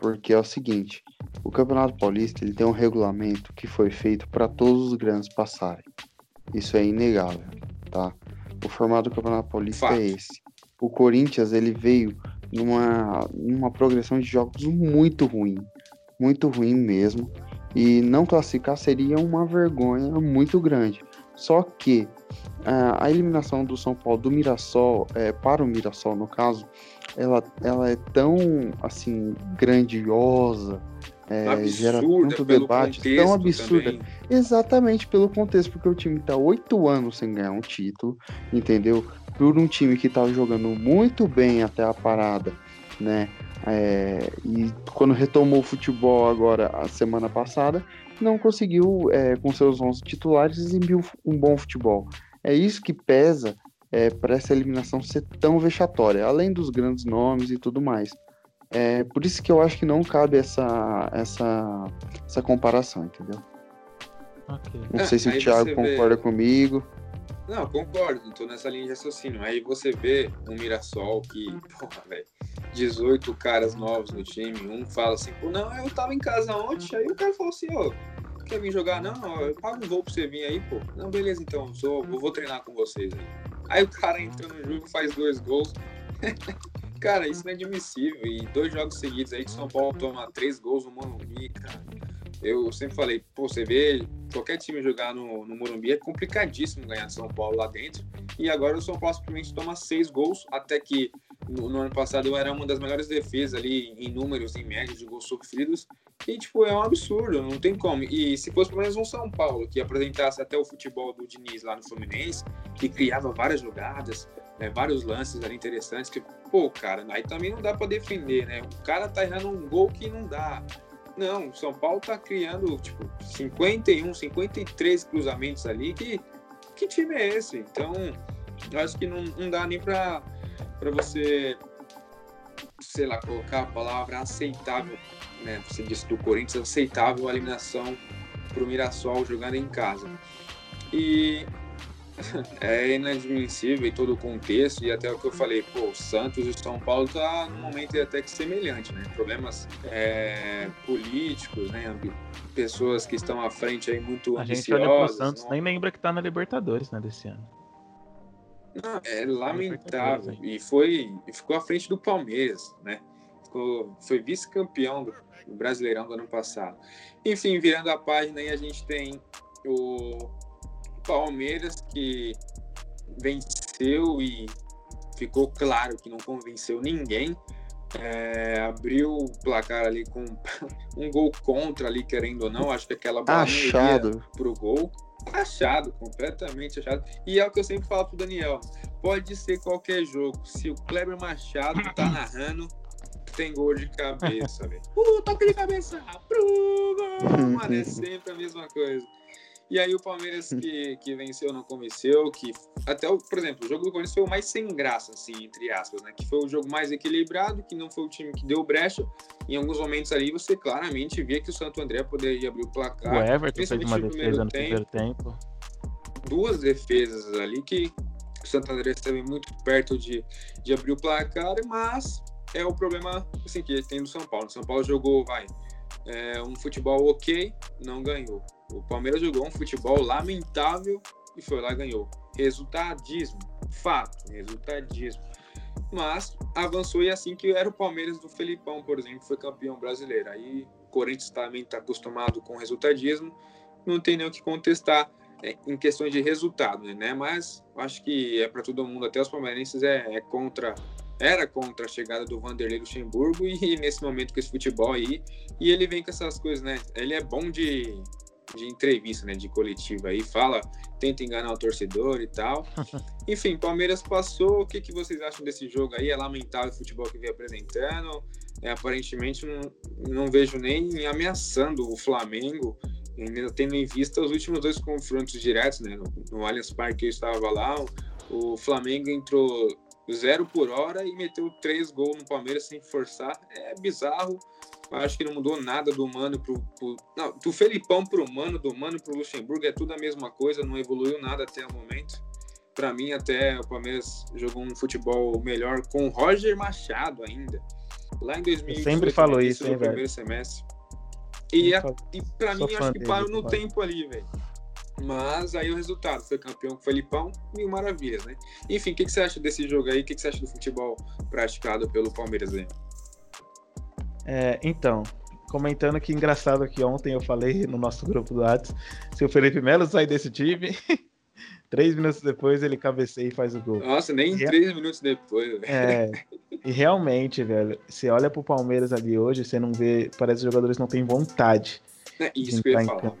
[SPEAKER 2] porque é o seguinte: o Campeonato Paulista ele tem um regulamento que foi feito para todos os grandes passarem. Isso é inegável, tá? O formato do Campeonato Paulista é Fato. é esse. O Corinthians ele veio numa, numa progressão de jogos muito ruim, muito ruim mesmo, e não classificar seria uma vergonha muito grande. Só que a, a eliminação do São Paulo do Mirassol, é, para o Mirassol no caso, ela, ela é tão assim grandiosa, é, gera tanto debate, tão absurda. Também. Exatamente pelo contexto, porque o time está oito anos sem ganhar um título, entendeu? Por um time que estava jogando muito bem até a parada, né? É, e quando retomou o futebol agora a semana passada, não conseguiu, é, com seus 11 titulares, exibir um bom futebol. É isso que pesa é, para essa eliminação ser tão vexatória, além dos grandes nomes e tudo mais. É por isso que eu acho que não cabe essa, essa, essa comparação, entendeu? Okay. Não é, sei se o Thiago concorda vê... comigo.
[SPEAKER 1] Não, concordo, estou nessa linha de raciocínio. Aí você vê um Mirassol que, porra, velho, 18 caras novos no time, um fala assim, pô, não, eu tava em casa ontem, aí o cara falou assim, ô, quer vir jogar? Não, eu pago um voo pra você vir aí, pô. Não, beleza, então, sou, vou treinar com vocês aí. Aí o cara entra no jogo, faz dois gols. cara, isso não é admissível. E dois jogos seguidos aí que São Paulo toma três gols no Morumbi, cara. Eu sempre falei, pô, você vê qualquer time jogar no, no Morumbi é complicadíssimo ganhar de São Paulo lá dentro. E agora o São Paulo simplesmente toma seis gols, até que no, no, ano passado era uma das melhores defesas ali em números, em média de gols sofridos. E, tipo, é um absurdo, não tem como. E se fosse pelo menos um São Paulo que apresentasse até o futebol do Diniz lá no Fluminense, que criava várias jogadas, né, vários lances ali interessantes, que, pô, cara, aí também não dá para defender, né? O cara tá errando um gol que não dá. Não, o São Paulo tá criando, tipo, 51, 53 cruzamentos ali. Que, que time é esse? Então, eu acho que não, não dá nem para você, sei lá, colocar a palavra aceitável, né? Você disse do Corinthians, aceitável a eliminação para o Mirassol jogando em casa. E é inadmissível em todo o contexto e até o que eu falei, pô, o Santos e o São Paulo tá num momento até que semelhante, né? Problemas é, políticos, né? Pessoas que estão à frente aí muito
[SPEAKER 3] A gente olha pro Santos, não... nem lembra que tá na Libertadores, né, desse ano.
[SPEAKER 1] Não, é lamentável. E foi e ficou à frente do Palmeiras, né? Ficou, foi vice-campeão do, do Brasileirão do ano passado. Enfim, virando a página aí, a gente tem o Palmeiras que venceu e ficou claro que não convenceu ninguém. É, abriu o placar ali com um gol contra ali, querendo ou não. Acho que aquela
[SPEAKER 2] bola achado
[SPEAKER 1] pro gol. Achado, completamente achado. E é o que eu sempre falo pro Daniel. Pode ser qualquer jogo. Se o Kleber Machado tá narrando, tem gol de cabeça, velho. Uh, toque de cabeça! Pro gol! Mano, é sempre a mesma coisa. E aí o Palmeiras que, que venceu não convenceu, que até, o, por exemplo, o jogo do Corinthians foi o mais sem graça, assim, entre aspas, né? Que foi o jogo mais equilibrado, que não foi o time que deu brecha. Em alguns momentos ali você claramente via que o Santo André poderia abrir o placar.
[SPEAKER 3] O Everton fez uma defesa no primeiro tempo.
[SPEAKER 1] Duas defesas ali que o Santo André esteve muito perto de, de abrir o placar, mas é o problema assim, que tem do São Paulo. O São Paulo jogou, vai, é, um futebol ok, não ganhou. O Palmeiras jogou um futebol lamentável e foi lá e ganhou. Resultadismo, fato, resultadismo. Mas avançou e é assim que era o Palmeiras do Felipão, por exemplo, foi campeão brasileiro. Aí o Corinthians também está acostumado com resultadismo, não tem nem o que contestar é, em questões de resultado, né? Mas acho que é para todo mundo, até os palmeirenses, é, é contra era contra a chegada do Vanderlei Luxemburgo e nesse momento com esse futebol aí, e ele vem com essas coisas, né? Ele é bom de, de entrevista, né? De coletiva aí, fala, tenta enganar o torcedor e tal. Enfim, Palmeiras passou. O que, que vocês acham desse jogo aí? É lamentável o futebol que vem apresentando. É, aparentemente não, não vejo nem ameaçando o Flamengo, ainda tendo em vista os últimos dois confrontos diretos, né? No, no Allianz Parque eu estava lá, o Flamengo entrou zero por hora e meteu três gols no Palmeiras sem forçar. É bizarro. Acho que não mudou nada do Mano pro, pro. Não, do Felipão pro Mano, do Mano pro Luxemburgo, é tudo a mesma coisa, não evoluiu nada até o momento. Para mim, até o Palmeiras jogou um futebol melhor com o Roger Machado ainda. Lá em 2018,
[SPEAKER 3] sempre falou isso, hein,
[SPEAKER 1] primeiro semestre. E, é, e para mim, acho que parou no tempo ali, velho. Mas aí o resultado foi campeão com o Felipão, mil maravilhas, né? Enfim, o que, que você acha desse jogo aí? O que, que você acha do futebol praticado pelo Palmeiras aí?
[SPEAKER 3] É, então, comentando que engraçado que ontem eu falei no nosso grupo do WhatsApp, se o Felipe Melo sair desse time, três minutos depois ele cabeceia e faz o gol.
[SPEAKER 1] Nossa, nem e três minutos depois.
[SPEAKER 3] É, e realmente, velho, você olha pro Palmeiras ali hoje, você não vê, parece que os jogadores não têm vontade
[SPEAKER 1] é isso que eu ia falar.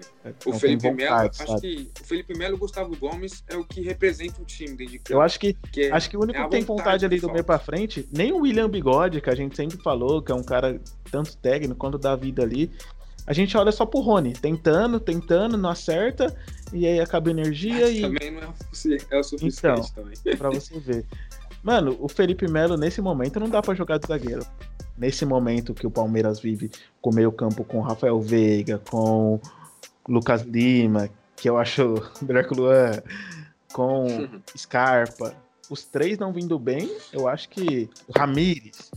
[SPEAKER 1] O Felipe Melo, acho que o Felipe Melo e o Gustavo Gomes é o que representa o time dentro de campo.
[SPEAKER 3] Eu acho que, que é, acho que o único é que tem vontade ali do meio pra frente, nem o William Bigode, que a gente sempre falou, que é um cara tanto técnico quanto da vida ali. A gente olha só pro Rony, tentando, tentando, não acerta, e aí acaba a energia Mas e.
[SPEAKER 1] Também não é, é o suficiente
[SPEAKER 3] então,
[SPEAKER 1] também.
[SPEAKER 3] Pra você ver. Mano, o Felipe Melo, nesse momento, não dá para jogar de zagueiro nesse momento que o Palmeiras vive com meio campo com Rafael Veiga, com Lucas Lima, que eu acho melhor que o Luan, com Scarpa, os três não vindo bem, eu acho que o Ramires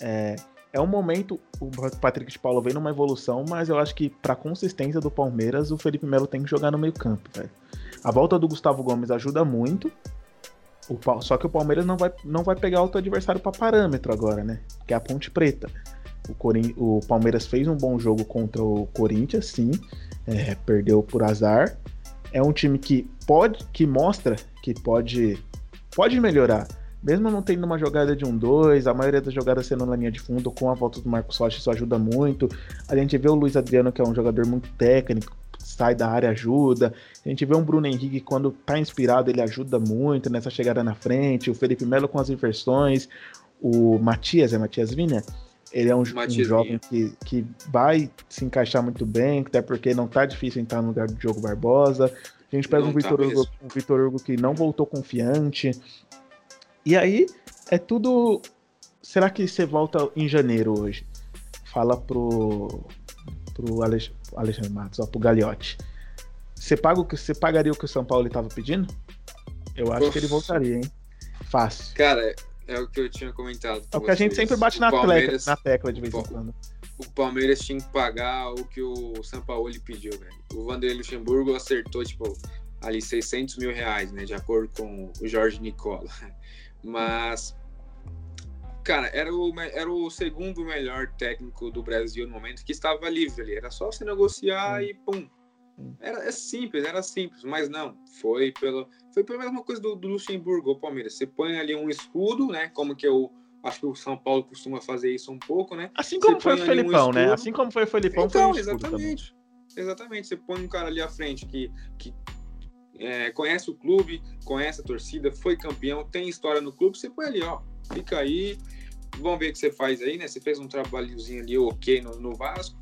[SPEAKER 3] é, é um momento, o Patrick de Paulo vem numa evolução, mas eu acho que para consistência do Palmeiras, o Felipe Melo tem que jogar no meio campo, velho. A volta do Gustavo Gomes ajuda muito, o, só que o Palmeiras não vai, não vai pegar outro adversário para parâmetro agora, né? Que é a Ponte Preta. O, Corin... o Palmeiras fez um bom jogo contra o Corinthians, sim. É, perdeu por azar. É um time que pode, que mostra que pode, pode melhorar. Mesmo não tendo uma jogada de um 2, a maioria das jogadas sendo na linha de fundo, com a volta do Marcos Rocha, isso ajuda muito. A gente vê o Luiz Adriano, que é um jogador muito técnico, sai da área ajuda. A gente vê um Bruno Henrique quando tá inspirado, ele ajuda muito nessa chegada na frente. O Felipe Melo com as inversões. O Matias, é Matias Vina? Ele é um, um jovem que, que vai se encaixar muito bem, até porque não tá difícil entrar no lugar do Diogo Barbosa. A gente pega não um tá Vitor Hugo, um Vitor Hugo que não voltou confiante. E aí é tudo. Será que você volta em janeiro hoje? Fala pro pro Alex, Alexandre Matos, ó, pro Gagliotti. Você paga o que você pagaria o que o São Paulo estava pedindo? Eu acho Uf. que ele voltaria, hein? Fácil.
[SPEAKER 1] Cara, é o que eu tinha comentado.
[SPEAKER 3] É o que a gente sempre bate na, Palmeiras... tecla, na tecla de vez em quando.
[SPEAKER 1] O Palmeiras tinha que pagar o que o São Paulo lhe pediu, velho. O Vanderlei Luxemburgo acertou, tipo, ali 600 mil reais, né? De acordo com o Jorge Nicola. Mas, cara, era o, era o segundo melhor técnico do Brasil no momento que estava livre ali. Era só se negociar e pum. Era é simples, era simples, mas não. Foi pelo, foi pela mesma coisa do, do Luxemburgo, o Palmeiras. Você põe ali um escudo, né? Como que eu acho que o São Paulo costuma fazer isso um pouco, né?
[SPEAKER 3] Assim como foi o Felipão, um né? Assim como foi o Felipão,
[SPEAKER 1] então, foi um exatamente. Também. Exatamente. Você põe um cara ali à frente que, que é, conhece o clube, conhece a torcida, foi campeão, tem história no clube, você põe ali, ó, fica aí, vamos ver o que você faz aí, né? Você fez um trabalhozinho ali ok no, no Vasco,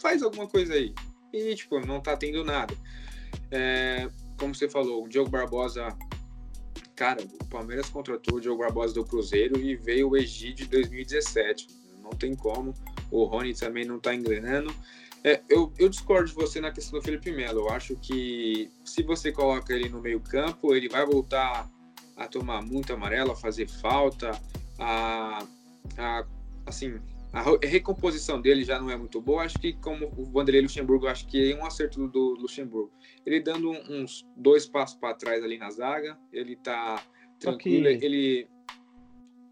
[SPEAKER 1] faz alguma coisa aí. E, tipo, não tá tendo nada. É, como você falou, o Diogo Barbosa, cara, o Palmeiras contratou o Diogo Barbosa do Cruzeiro e veio o Egídio de 2017. Não tem como. O Rony também não tá engrenando. É, eu, eu, discordo de você na questão do Felipe Melo. Eu acho que se você coloca ele no meio campo, ele vai voltar a tomar muito amarelo, a fazer falta, a, a assim, a recomposição dele já não é muito boa. Acho que como o Vanderlei Luxemburgo, acho que é um acerto do Luxemburgo. Ele dando uns dois passos para trás ali na zaga, ele tá tranquilo, ele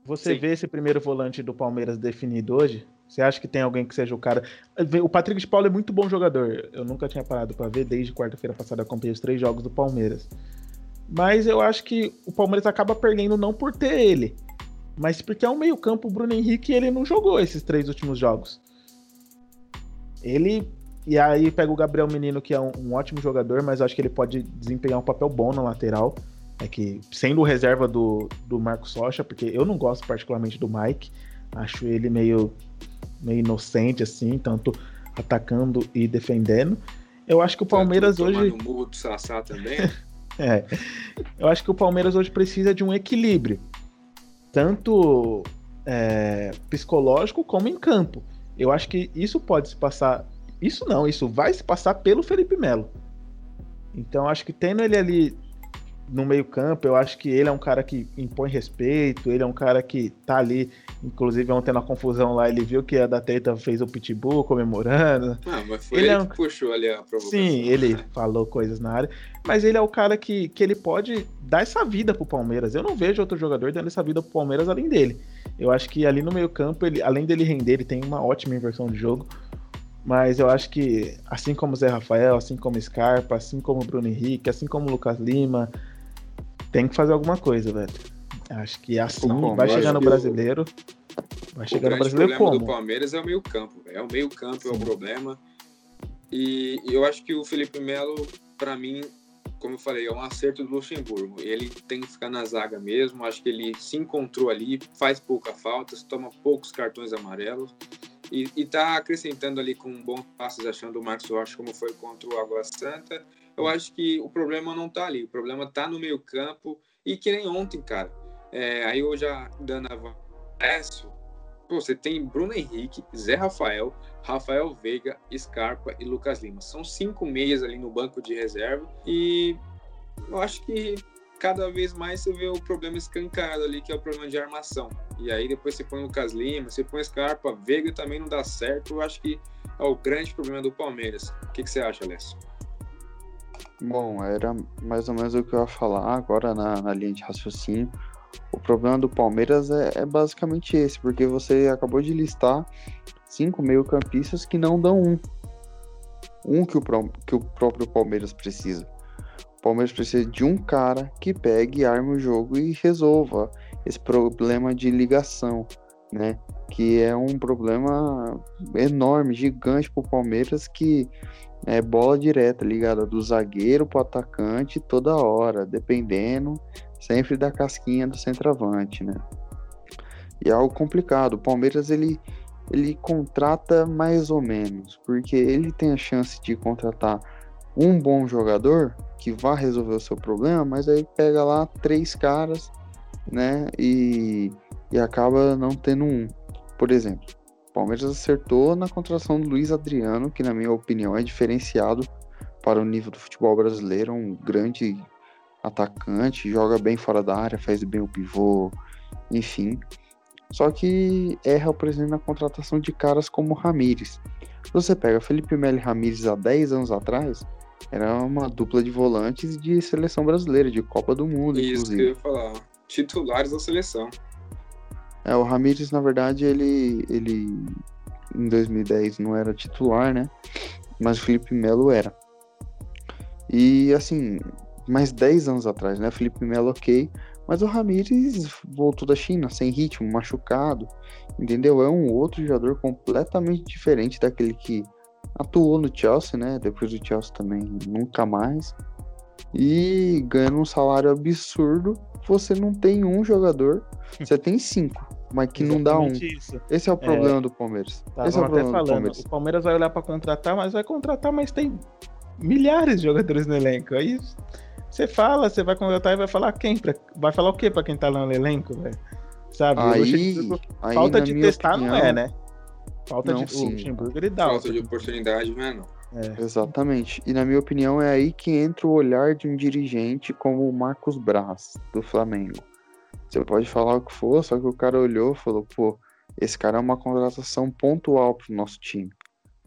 [SPEAKER 3] você Sim. vê esse primeiro volante do Palmeiras definido hoje? Você acha que tem alguém que seja o cara? O Patrick de Paulo é muito bom jogador. Eu nunca tinha parado para ver desde quarta-feira passada acompanhei os três jogos do Palmeiras. Mas eu acho que o Palmeiras acaba perdendo não por ter ele, mas porque é um meio-campo, o Bruno Henrique ele não jogou esses três últimos jogos. Ele e aí pega o Gabriel Menino, que é um, um ótimo jogador, mas acho que ele pode desempenhar um papel bom na lateral. É que sendo reserva do, do Marcos Rocha, porque eu não gosto particularmente do Mike, acho ele meio meio inocente, assim, tanto atacando e defendendo. Eu acho que o Palmeiras hoje.
[SPEAKER 1] Murro do Sassá também.
[SPEAKER 3] é. Eu acho que o Palmeiras hoje precisa de um equilíbrio, tanto é, psicológico como em campo. Eu acho que isso pode se passar. Isso não, isso vai se passar pelo Felipe Melo. Então acho que tendo ele ali no meio-campo, eu acho que ele é um cara que impõe respeito, ele é um cara que tá ali, inclusive ontem na confusão lá, ele viu que a da Teta fez o pitbull comemorando.
[SPEAKER 1] Ah, mas foi ele, ele é um... que puxou ali a provocação.
[SPEAKER 3] Sim, ele falou coisas na área, mas ele é o cara que, que ele pode dar essa vida pro Palmeiras. Eu não vejo outro jogador dando essa vida pro Palmeiras além dele. Eu acho que ali no meio-campo, ele, além dele render, ele tem uma ótima inversão de jogo. Mas eu acho que, assim como Zé Rafael, assim como Scarpa, assim como Bruno Henrique, assim como Lucas Lima, tem que fazer alguma coisa, velho. Acho que assim Bom, vai chegar no brasileiro. Vai chegar no brasileiro
[SPEAKER 1] como? O
[SPEAKER 3] problema
[SPEAKER 1] do Palmeiras é o meio-campo. É o meio-campo é o problema. E, e eu acho que o Felipe Melo, para mim, como eu falei, é um acerto do Luxemburgo. Ele tem que ficar na zaga mesmo. Acho que ele se encontrou ali, faz pouca falta, toma poucos cartões amarelos. E, e tá acrescentando ali com bons passos, achando o Marcos Rocha como foi contra o Água Santa eu acho que o problema não tá ali, o problema tá no meio campo e que nem ontem, cara. É, aí eu já dando avanço, pô, você tem Bruno Henrique, Zé Rafael, Rafael Veiga, Scarpa e Lucas Lima. São cinco meias ali no banco de reserva e eu acho que cada vez mais você vê o problema escancarado ali, que é o problema de armação. E aí depois você põe Lucas Lima, você põe Scarpa, Veiga também não dá certo. Eu acho que é o grande problema do Palmeiras. O que, que você acha, Alessio?
[SPEAKER 2] Bom, era mais ou menos o que eu ia falar agora na, na linha de raciocínio. O problema do Palmeiras é, é basicamente esse, porque você acabou de listar cinco meio-campistas que não dão um. Um que o, que o próprio Palmeiras precisa. O Palmeiras precisa de um cara que pegue, arme o jogo e resolva esse problema de ligação, né? Que é um problema enorme, gigante para o Palmeiras que é bola direta, ligada do zagueiro pro atacante toda hora, dependendo sempre da casquinha do centroavante, né? E é algo complicado. O Palmeiras ele ele contrata mais ou menos, porque ele tem a chance de contratar um bom jogador que vá resolver o seu problema, mas aí pega lá três caras, né, e, e acaba não tendo um. Por exemplo, Palmeiras acertou na contratação do Luiz Adriano, que na minha opinião é diferenciado para o nível do futebol brasileiro, um grande atacante, joga bem fora da área, faz bem o pivô, enfim. Só que erra o presidente na contratação de caras como Ramires. Você pega Felipe Melo e Ramires há 10 anos atrás, era uma dupla de volantes de seleção brasileira, de Copa do Mundo,
[SPEAKER 1] Isso inclusive. que eu ia falar, titulares da seleção.
[SPEAKER 2] É, o Ramires, na verdade, ele, ele em 2010 não era titular, né? Mas o Felipe Melo era. E assim, mais 10 anos atrás, né? Felipe Melo, ok. Mas o Ramires voltou da China sem ritmo, machucado. Entendeu? É um outro jogador completamente diferente daquele que atuou no Chelsea, né? Depois do Chelsea também nunca mais. E ganhando um salário absurdo, você não tem um jogador, você tem cinco, mas que não dá um. Isso. Esse é o problema é... do Palmeiras. Esse é o
[SPEAKER 3] problema falando, do Palmeiras. O Palmeiras vai olhar para contratar, mas vai contratar, mas tem milhares de jogadores no elenco. Aí você fala, você vai contratar e vai falar quem? Pra, vai falar o quê pra quem tá lá no elenco, velho? Sabe?
[SPEAKER 2] Aí, aí,
[SPEAKER 3] falta de testar opinião, não é, né?
[SPEAKER 2] Falta não, de sim. o
[SPEAKER 1] Luxemburgo ele dá. Falta de oportunidade, não é não.
[SPEAKER 2] É. Exatamente. E na minha opinião é aí que entra o olhar de um dirigente como o Marcos Braz, do Flamengo. Você pode falar o que for, só que o cara olhou e falou, pô, esse cara é uma contratação pontual pro nosso time.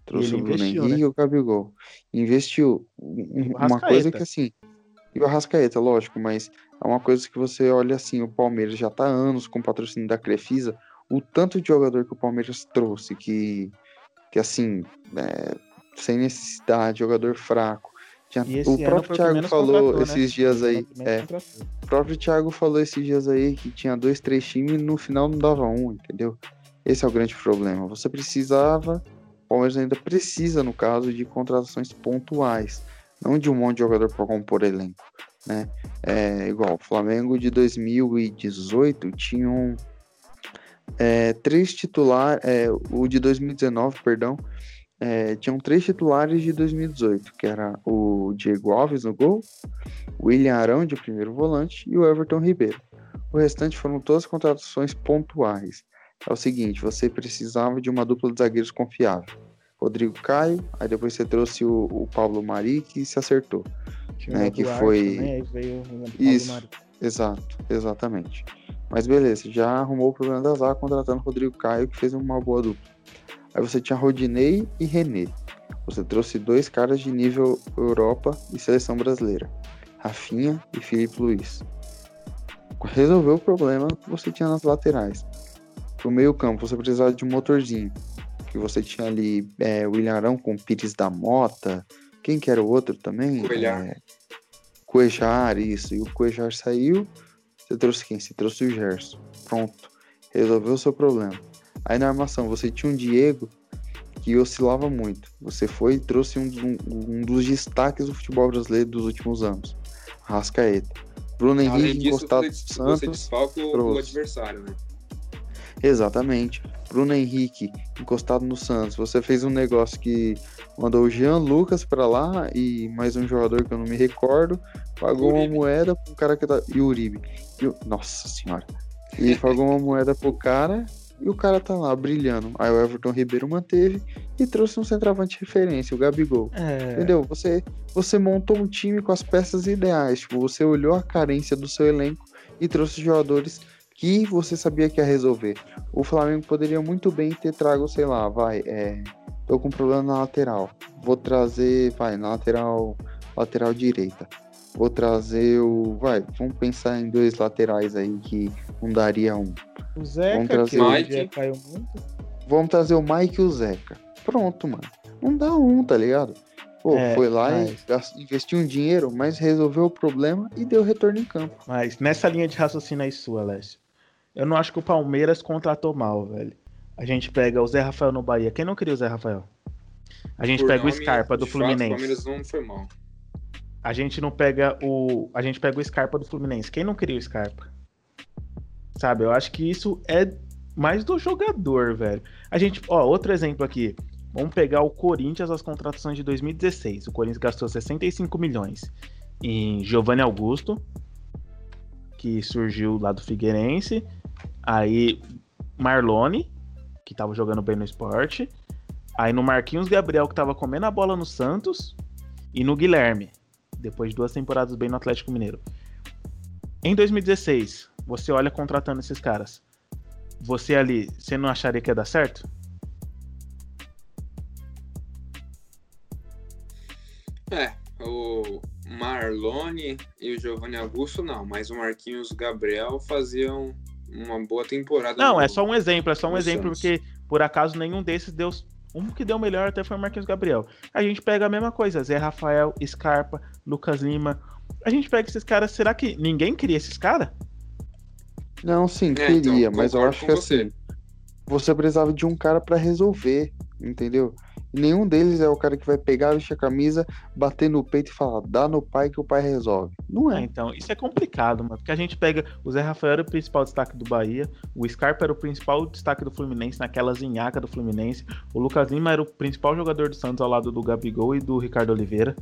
[SPEAKER 2] Trouxe o Bruno Henrique né? e o Gabigol. Investiu. Uma coisa que assim, e o Arrascaeta, lógico, mas é uma coisa que você olha assim, o Palmeiras já tá há anos com patrocínio da Crefisa, o tanto de jogador que o Palmeiras trouxe, que, que assim, é, sem necessidade, jogador fraco. Tinha, o próprio Thiago falou né? esses dias aí. É, o próprio Thiago falou esses dias aí que tinha dois, três times e no final não dava um, entendeu? Esse é o grande problema. Você precisava, o Palmeiras ainda precisa, no caso, de contratações pontuais não de um monte de jogador para compor elenco, né? É igual, o Flamengo de 2018 tinham é, três titulares, é, o de 2019, perdão, é, tinham três titulares de 2018, que era o Diego Alves no gol, o William Arão de primeiro volante e o Everton Ribeiro. O restante foram todas contratações pontuais. É o seguinte, você precisava de uma dupla de zagueiros confiável. Rodrigo Caio, aí depois você trouxe o, o Pablo Mari que se acertou. né, que foi. Também, veio Isso, exato, exatamente. Mas beleza, já arrumou o problema da zaga contratando o Rodrigo Caio, que fez uma boa dupla. Aí você tinha Rodinei e René. Você trouxe dois caras de nível Europa e seleção brasileira, Rafinha e Felipe Luiz. Resolveu o problema que você tinha nas laterais. Pro meio campo, você precisava de um motorzinho que você tinha ali é, o Ilharão com Pires da Mota, quem que era o outro também?
[SPEAKER 1] Coelhar. É,
[SPEAKER 2] Coejar, isso. E o Coejar saiu, você trouxe quem? Você trouxe o Gerson. Pronto. Resolveu o seu problema. Aí na armação, você tinha um Diego que oscilava muito. Você foi e trouxe um, um, um dos destaques do futebol brasileiro dos últimos anos. Rascaeta. Bruno Henrique encostado no Santos. Você
[SPEAKER 1] o adversário, né?
[SPEAKER 2] Exatamente. Bruno Henrique encostado no Santos. Você fez um negócio que mandou o Jean Lucas para lá e mais um jogador que eu não me recordo. Pagou uma moeda pro cara que tá. E o Uribe. E Nossa senhora. E pagou uma moeda pro cara e o cara tá lá brilhando. Aí o Everton Ribeiro manteve e trouxe um centroavante de referência, o Gabigol. É... Entendeu? Você, você montou um time com as peças ideais. Tipo, você olhou a carência do seu elenco e trouxe jogadores que você sabia que ia resolver. O Flamengo poderia muito bem ter trago, sei lá, vai, é, tô com problema na lateral. Vou trazer, vai, na lateral, lateral direita. Vou trazer o, vai, vamos pensar em dois laterais aí que não daria um.
[SPEAKER 3] O Zeca, vamos trazer
[SPEAKER 1] que Mike. caiu muito.
[SPEAKER 2] Vamos trazer o Mike e o Zeca. Pronto, mano. Não dá um, tá ligado? Pô, é, foi lá mas... e investiu um dinheiro, mas resolveu o problema e deu retorno em campo.
[SPEAKER 3] Mas nessa linha de raciocínio aí sua, Alessio, eu não acho que o Palmeiras contratou mal, velho. A gente pega o Zé Rafael no Bahia. Quem não queria o Zé Rafael? A gente Por pega nome, o Scarpa do Fluminense. Fato, o
[SPEAKER 1] Palmeiras não foi mal.
[SPEAKER 3] A gente não pega o. A gente pega o Scarpa do Fluminense. Quem não queria o Scarpa? Sabe, eu acho que isso é mais do jogador, velho. A gente, ó, outro exemplo aqui. Vamos pegar o Corinthians, as contratações de 2016. O Corinthians gastou 65 milhões em Giovanni Augusto, que surgiu lá do Figueirense. Aí Marlone, que tava jogando bem no esporte. Aí no Marquinhos Gabriel, que tava comendo a bola no Santos. E no Guilherme, depois de duas temporadas bem no Atlético Mineiro. Em 2016, você olha contratando esses caras. Você ali, você não acharia que ia dar certo?
[SPEAKER 1] É, o Marlone e o Giovanni Augusto não, mas o Marquinhos Gabriel faziam uma boa temporada.
[SPEAKER 3] Não, é só um exemplo, é só um exemplo, Santos. porque por acaso nenhum desses deu. Um que deu melhor até foi o Marquinhos Gabriel. A gente pega a mesma coisa, Zé Rafael, Scarpa, Lucas Lima. A gente pega esses caras, será que ninguém queria esses caras?
[SPEAKER 2] Não, sim, é, então, queria, então, mas eu acho que você. assim, você precisava de um cara para resolver, entendeu? Nenhum deles é o cara que vai pegar, vestir a camisa, bater no peito e falar, dá no pai que o pai resolve. Não é.
[SPEAKER 3] é. Então, isso é complicado, mano. Porque a gente pega. O Zé Rafael era o principal destaque do Bahia, o Scarpa era o principal destaque do Fluminense, naquela zinhaca do Fluminense. O Lucas Lima era o principal jogador do Santos ao lado do Gabigol e do Ricardo Oliveira.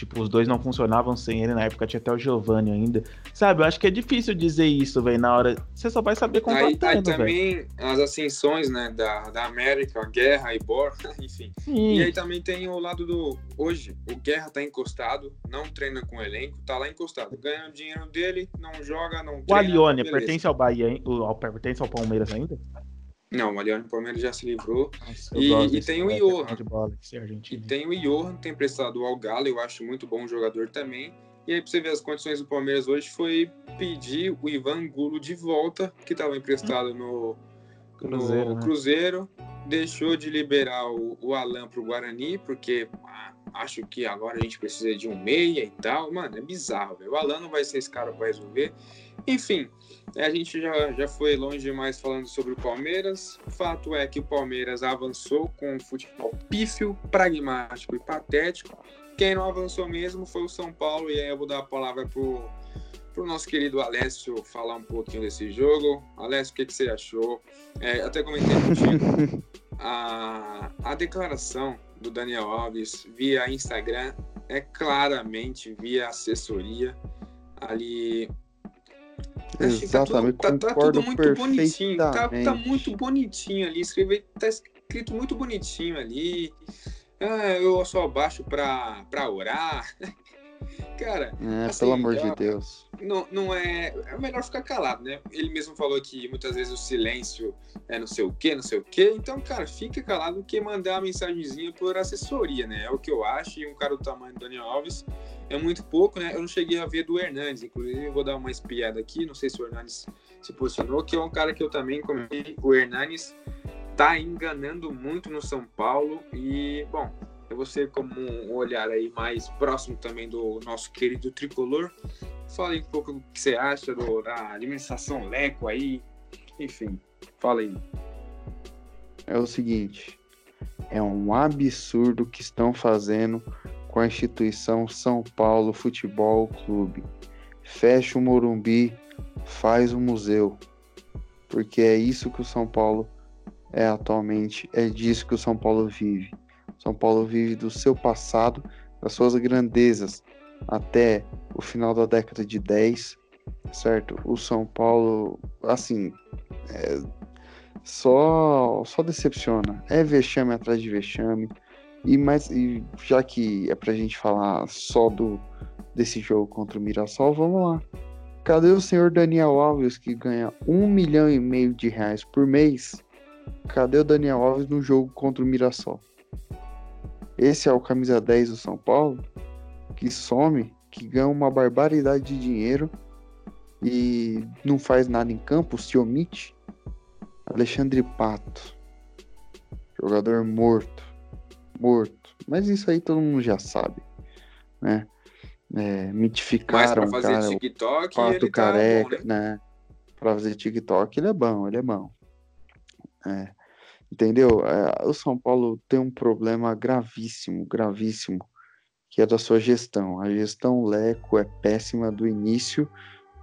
[SPEAKER 3] Tipo, os dois não funcionavam sem ele. Na época tinha até o Giovanni ainda. Sabe, eu acho que é difícil dizer isso, velho, na hora. Você só vai saber contratando,
[SPEAKER 1] Aí, aí também véio. as ascensões, né, da, da América, Guerra e Borja, enfim. Sim. E aí também tem o lado do... Hoje, o Guerra tá encostado, não treina com o elenco, tá lá encostado. Ganha o dinheiro dele, não joga, não treina. O
[SPEAKER 3] Alione pertence ao Bahia, hein? O, pertence ao Palmeiras ainda?
[SPEAKER 1] Não, o Mariano Palmeiras já se livrou. Nossa, e, e tem o Johan. E tem o Johan, tem prestado ao Galo, eu acho muito bom jogador também. E aí, pra você ver as condições do Palmeiras hoje, foi pedir o Ivan Gulo de volta, que estava emprestado no, Cruzeiro, no né? Cruzeiro. Deixou de liberar o, o Alan pro Guarani, porque ah, acho que agora a gente precisa de um meia e tal. Mano, é bizarro, velho. O Alan não vai ser esse cara para resolver. Enfim, a gente já, já foi longe demais falando sobre o Palmeiras. O fato é que o Palmeiras avançou com um futebol pífio, pragmático e patético. Quem não avançou mesmo foi o São Paulo. E aí eu vou dar a palavra pro, pro nosso querido Alessio falar um pouquinho desse jogo. Alessio, o que, que você achou? É, até comentei contigo. a, a declaração do Daniel Alves via Instagram é claramente via assessoria. Ali
[SPEAKER 2] Exatamente, tá, tá, tá tudo muito bonitinho,
[SPEAKER 1] tá, tá, muito bonitinho ali, escrever, tá escrito muito bonitinho ali. Ah, eu só abaixo pra, pra orar. Cara,
[SPEAKER 2] é, assim, pelo amor de Deus.
[SPEAKER 1] Não, não é. É melhor ficar calado, né? Ele mesmo falou que muitas vezes o silêncio é não sei o que, não sei o que. Então, cara, fica calado que mandar uma mensagenzinha por assessoria, né? É o que eu acho. E um cara do tamanho do Daniel Alves é muito pouco, né? Eu não cheguei a ver do Hernandes, inclusive eu vou dar uma espiada aqui, não sei se o Hernandes se posicionou, que é um cara que eu também comentei. O Hernandes tá enganando muito no São Paulo e, bom, é você como um olhar aí mais próximo também do nosso querido tricolor. Fala aí um pouco o que você acha do, da administração Leco aí, enfim, fala aí.
[SPEAKER 2] É o seguinte, é um absurdo que estão fazendo com a instituição São Paulo Futebol Clube. Fecha o Morumbi, faz o museu, porque é isso que o São Paulo é atualmente, é disso que o São Paulo vive. São Paulo vive do seu passado, das suas grandezas, até o final da década de 10, certo? O São Paulo, assim, é, só, só decepciona. É vexame atrás de vexame. E, mais, e já que é pra gente falar só do desse jogo contra o Mirassol, vamos lá. Cadê o senhor Daniel Alves que ganha um milhão e meio de reais por mês? Cadê o Daniel Alves no jogo contra o Mirassol? Esse é o camisa 10 do São Paulo, que some, que ganha uma barbaridade de dinheiro e não faz nada em campo, se omite. Alexandre Pato, jogador morto, morto. Mas isso aí todo mundo já sabe, né? É, mitificaram
[SPEAKER 1] Mas pra fazer
[SPEAKER 2] cara,
[SPEAKER 1] TikTok,
[SPEAKER 2] Pato tá careca, bom, né? né? Pra fazer TikTok ele é bom, ele é bom. É. Entendeu? É, o São Paulo tem um problema gravíssimo, gravíssimo, que é da sua gestão. A gestão Leco é péssima do início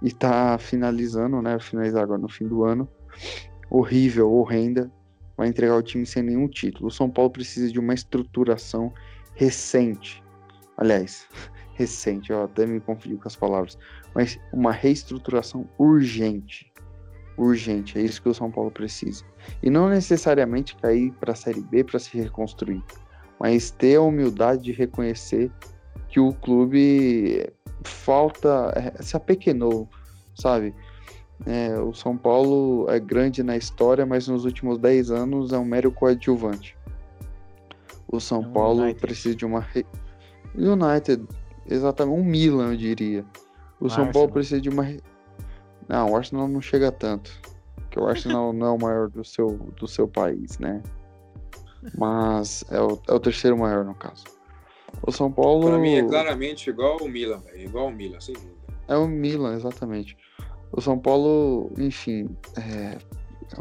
[SPEAKER 2] e tá finalizando, né? Finalizar agora no fim do ano, horrível, horrenda, vai entregar o time sem nenhum título. O São Paulo precisa de uma estruturação recente. Aliás, recente, eu até me confundi com as palavras, mas uma reestruturação urgente. Urgente, é isso que o São Paulo precisa. E não necessariamente cair para a Série B para se reconstruir, mas ter a humildade de reconhecer que o clube falta, é, se apequenou, sabe? É, o São Paulo é grande na história, mas nos últimos 10 anos é um mero coadjuvante. O São é um Paulo United. precisa de uma. Re... United, exatamente, um Milan, eu diria. O Arsenal. São Paulo precisa de uma. Não, o Arsenal não chega tanto. Porque o Arsenal não é o maior do seu, do seu país, né? Mas é o, é o terceiro maior, no caso. O São Paulo.
[SPEAKER 1] Pra mim é claramente igual o Milan, velho. Igual o Milan, sem dúvida.
[SPEAKER 2] É o Milan, exatamente. O São Paulo, enfim, é,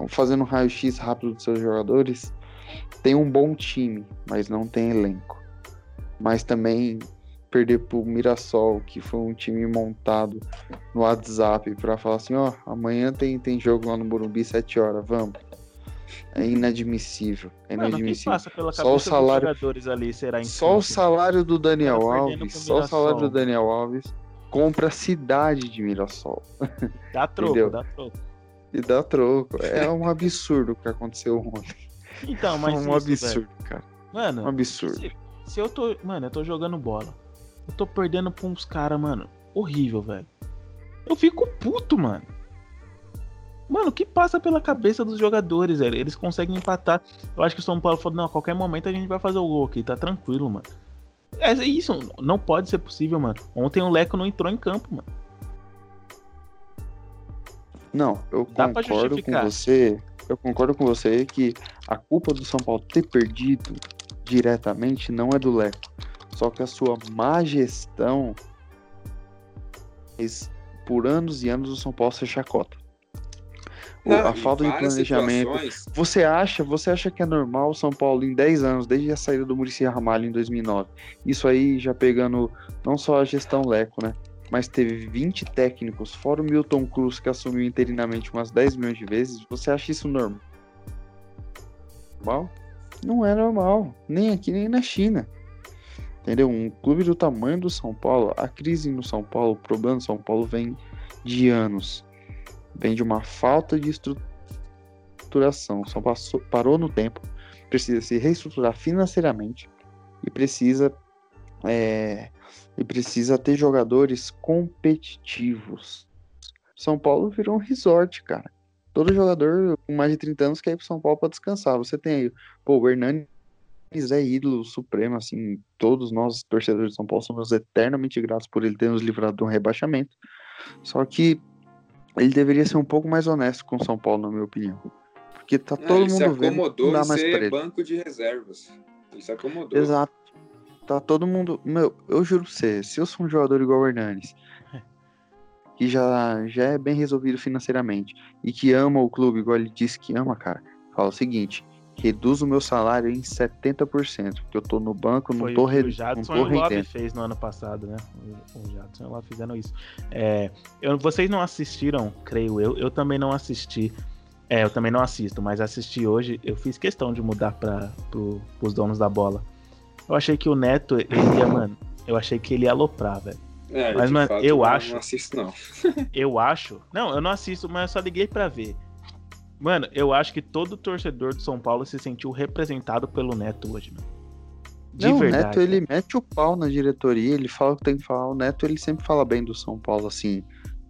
[SPEAKER 2] fazendo um raio-x rápido dos seus jogadores, tem um bom time, mas não tem elenco. Mas também perder pro Mirassol, que foi um time montado no WhatsApp para falar assim, ó, oh, amanhã tem, tem jogo lá no Morumbi 7 horas, vamos. É inadmissível. É inadmissível.
[SPEAKER 3] Mano, só o salário ali será
[SPEAKER 2] Só o salário do Daniel Alves, só o salário do Daniel Alves compra a cidade de Mirassol.
[SPEAKER 3] Dá troco, dá troco.
[SPEAKER 2] E dá troco. É um absurdo o que aconteceu ontem.
[SPEAKER 3] Então, mas.
[SPEAKER 2] É um isso, absurdo, velho. cara.
[SPEAKER 3] Mano,
[SPEAKER 2] um absurdo.
[SPEAKER 3] Se, se, eu tô. Mano, eu tô jogando bola. Eu tô perdendo pra uns caras, mano. Horrível, velho. Eu fico puto, mano. Mano, o que passa pela cabeça dos jogadores, velho? Eles conseguem empatar. Eu acho que o São Paulo falou, não, a qualquer momento a gente vai fazer o gol aqui, tá tranquilo, mano. É isso, não pode ser possível, mano. Ontem o Leco não entrou em campo, mano.
[SPEAKER 2] Não, eu Dá concordo com você. Eu concordo com você que a culpa do São Paulo ter perdido diretamente não é do Leco. Só que a sua má gestão por anos e anos o São Paulo se chacota. Não, a falta de planejamento. Situações... Você acha, você acha que é normal o São Paulo em 10 anos, desde a saída do Muricy Ramalho em 2009? Isso aí já pegando não só a gestão Leco, né? Mas teve 20 técnicos, fora o Milton Cruz que assumiu interinamente umas 10 milhões de vezes. Você acha isso normal? Normal? Não é normal, nem aqui nem na China. Entendeu? Um clube do tamanho do São Paulo, a crise no São Paulo, o problema do São Paulo vem de anos vem de uma falta de estruturação. Só passou, parou no tempo, precisa se reestruturar financeiramente e precisa é, e precisa ter jogadores competitivos. São Paulo virou um resort, cara. Todo jogador com mais de 30 anos quer ir pro São Paulo para descansar. Você tem aí, pô, o Hernani é ídolo supremo, assim, todos nós, torcedores de São Paulo, somos eternamente gratos por ele ter nos livrado de um rebaixamento. Só que ele deveria ser um pouco mais honesto com o São Paulo, na minha opinião. Porque tá todo mundo vendo. Ele se acomodou
[SPEAKER 1] em ser banco de reservas. Ele se acomodou.
[SPEAKER 2] Exato. Tá todo mundo. Meu, eu juro pra você, se eu sou um jogador igual o Hernanes, que já, já é bem resolvido financeiramente, e que ama o clube igual ele disse que ama, cara, fala o seguinte: reduz o meu salário em 70%, porque eu tô no banco, não Foi tô, re... o Jadson não tô
[SPEAKER 3] e o Lobby fez no ano passado, né? O Jadson e o Lobby fizeram isso. É, eu, vocês não assistiram, creio eu, eu também não assisti. É, eu também não assisto, mas assisti hoje. Eu fiz questão de mudar para pro, os donos da bola. Eu achei que o Neto, ele ia, mano, eu achei que ele ia aloprar, velho. É, mas, mano, fato, eu acho.
[SPEAKER 1] Não assisto, não.
[SPEAKER 3] eu acho. Não, eu não assisto, mas eu só liguei para ver. Mano, eu acho que todo torcedor de São Paulo se sentiu representado pelo Neto hoje, mano.
[SPEAKER 2] De não, verdade, o Neto, ele mete o pau na diretoria, ele fala o que tem que falar. O Neto, ele sempre fala bem do São Paulo, assim,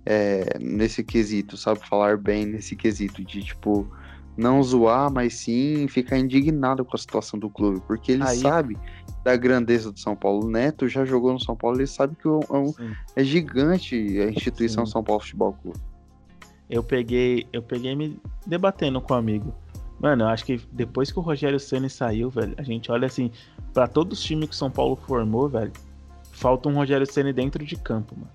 [SPEAKER 2] é, nesse quesito, sabe? Falar bem nesse quesito de, tipo, não zoar, mas sim ficar indignado com a situação do clube, porque ele Aí... sabe da grandeza do São Paulo. O Neto já jogou no São Paulo, ele sabe que é, é gigante a instituição sim. São Paulo Futebol Clube
[SPEAKER 3] eu peguei, eu peguei me debatendo com um amigo. Mano, eu acho que depois que o Rogério Ceni saiu, velho, a gente olha assim, para todos os times que o São Paulo formou, velho, falta um Rogério Ceni dentro de campo, mano.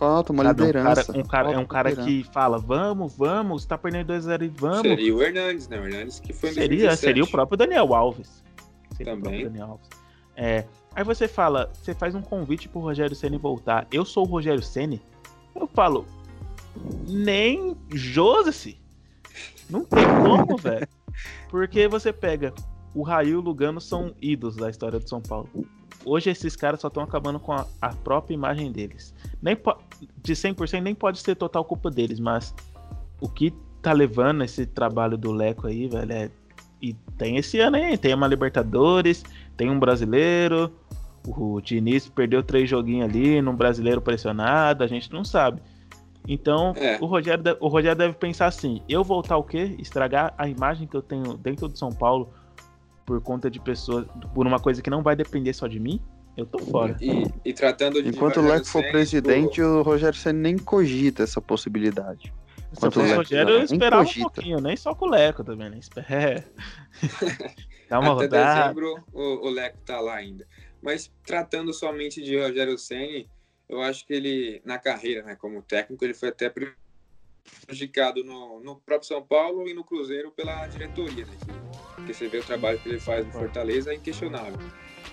[SPEAKER 2] Falta uma Sabe, liderança.
[SPEAKER 3] Um cara, um cara é um cara que fala, vamos, vamos, tá perdendo 2x0 e vamos.
[SPEAKER 1] Seria o Hernandes, né? O Hernandes que foi
[SPEAKER 3] Seria, seria o próprio Daniel Alves.
[SPEAKER 1] Seria Também.
[SPEAKER 3] Daniel Alves. É, aí você fala, você faz um convite pro Rogério Ceni voltar. Eu sou o Rogério Ceni. Eu falo, nem Joseph. Não tem como, velho. Porque você pega o Raio e o Lugano são ídolos da história do São Paulo. Hoje esses caras só estão acabando com a, a, própria imagem deles. Nem de 100% nem pode ser total culpa deles, mas o que tá levando esse trabalho do Leco aí, velho, é... E tem esse ano aí, tem uma Libertadores, tem um brasileiro, o Diniz perdeu três joguinhos ali, num brasileiro pressionado, a gente não sabe. Então, é. o, Rogério, o Rogério deve pensar assim: eu voltar o quê? Estragar a imagem que eu tenho dentro do São Paulo por conta de pessoas, por uma coisa que não vai depender só de mim, eu tô fora.
[SPEAKER 1] E, e tratando de.
[SPEAKER 2] Enquanto o Leco for presidente, o Rogério Senna nem cogita essa possibilidade.
[SPEAKER 3] Se eu fosse o Rogério, eu esperava um pouquinho, nem só com o Leco também, né? É.
[SPEAKER 1] Dá uma Até rodada. dezembro o, o Leco tá lá ainda. Mas tratando somente de Rogério Senna, eu acho que ele, na carreira, né, como técnico, ele foi até prejudicado no, no próprio São Paulo e no Cruzeiro pela diretoria, né? Porque você vê o trabalho que ele faz no Fortaleza é inquestionável.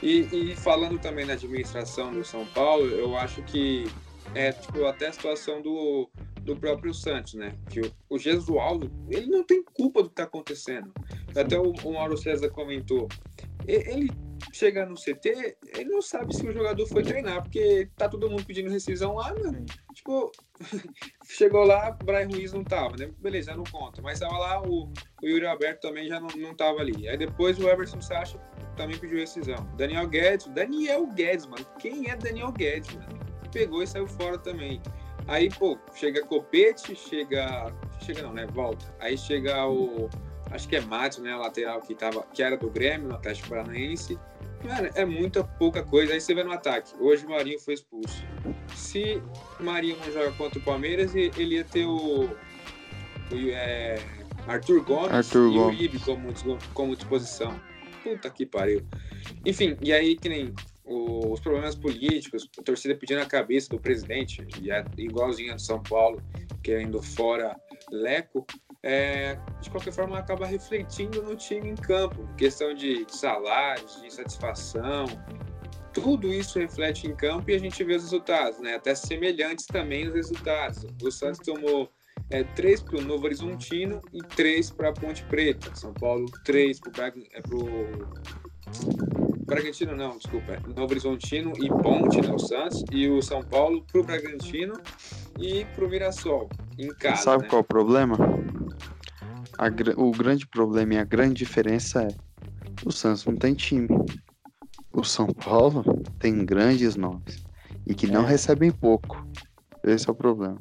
[SPEAKER 1] E, e falando também na administração do São Paulo, eu acho que é tipo até a situação do, do próprio Santos, né? Que o, o Gesualdo, ele não tem culpa do que está acontecendo. Até o, o Mauro César comentou. Ele chega no CT, ele não sabe se o jogador foi treinar, porque tá todo mundo pedindo rescisão lá, mano. Tipo, chegou lá, Brian Ruiz não tava, né? Beleza, não conta. Mas tava lá, o, o Yuri Alberto também já não, não tava ali. Aí depois o Everson Sacha também pediu rescisão. Daniel Guedes, Daniel Guedes, mano. Quem é Daniel Guedes, mano? Pegou e saiu fora também. Aí, pô, chega Copete, chega. Chega não, né? Volta. Aí chega o acho que é Matos, né, lateral que, tava, que era do Grêmio, no Atlético Paranaense. Cara, é muita pouca coisa. Aí você vê no ataque. Hoje o Marinho foi expulso. Se o Marinho não joga contra o Palmeiras, ele ia ter o, o é, Arthur Gomes
[SPEAKER 2] Arthur
[SPEAKER 1] e
[SPEAKER 2] Gomes.
[SPEAKER 1] o Ibe como, como disposição. Puta que pariu. Enfim, e aí que nem os problemas políticos, a torcida pedindo a cabeça do presidente, e é igualzinho a de São Paulo, querendo fora Leco é, de qualquer forma acaba refletindo no time em campo, questão de, de salários, de satisfação, tudo isso reflete em campo e a gente vê os resultados, né? Até semelhantes também os resultados. O Santos tomou é, três para o Novo Horizontino e três para a Ponte Preta. São Paulo, três para o Bragantino, não, desculpa. É Novo Horizontino e Ponte, né, o Santos. E o São Paulo para o Bragantino e para o Mirassol, em casa.
[SPEAKER 2] Sabe
[SPEAKER 1] né?
[SPEAKER 2] qual é o problema? A, o grande problema e a grande diferença é o Santos não tem time. O São Paulo tem grandes nomes e que não é. recebem pouco. Esse é o problema.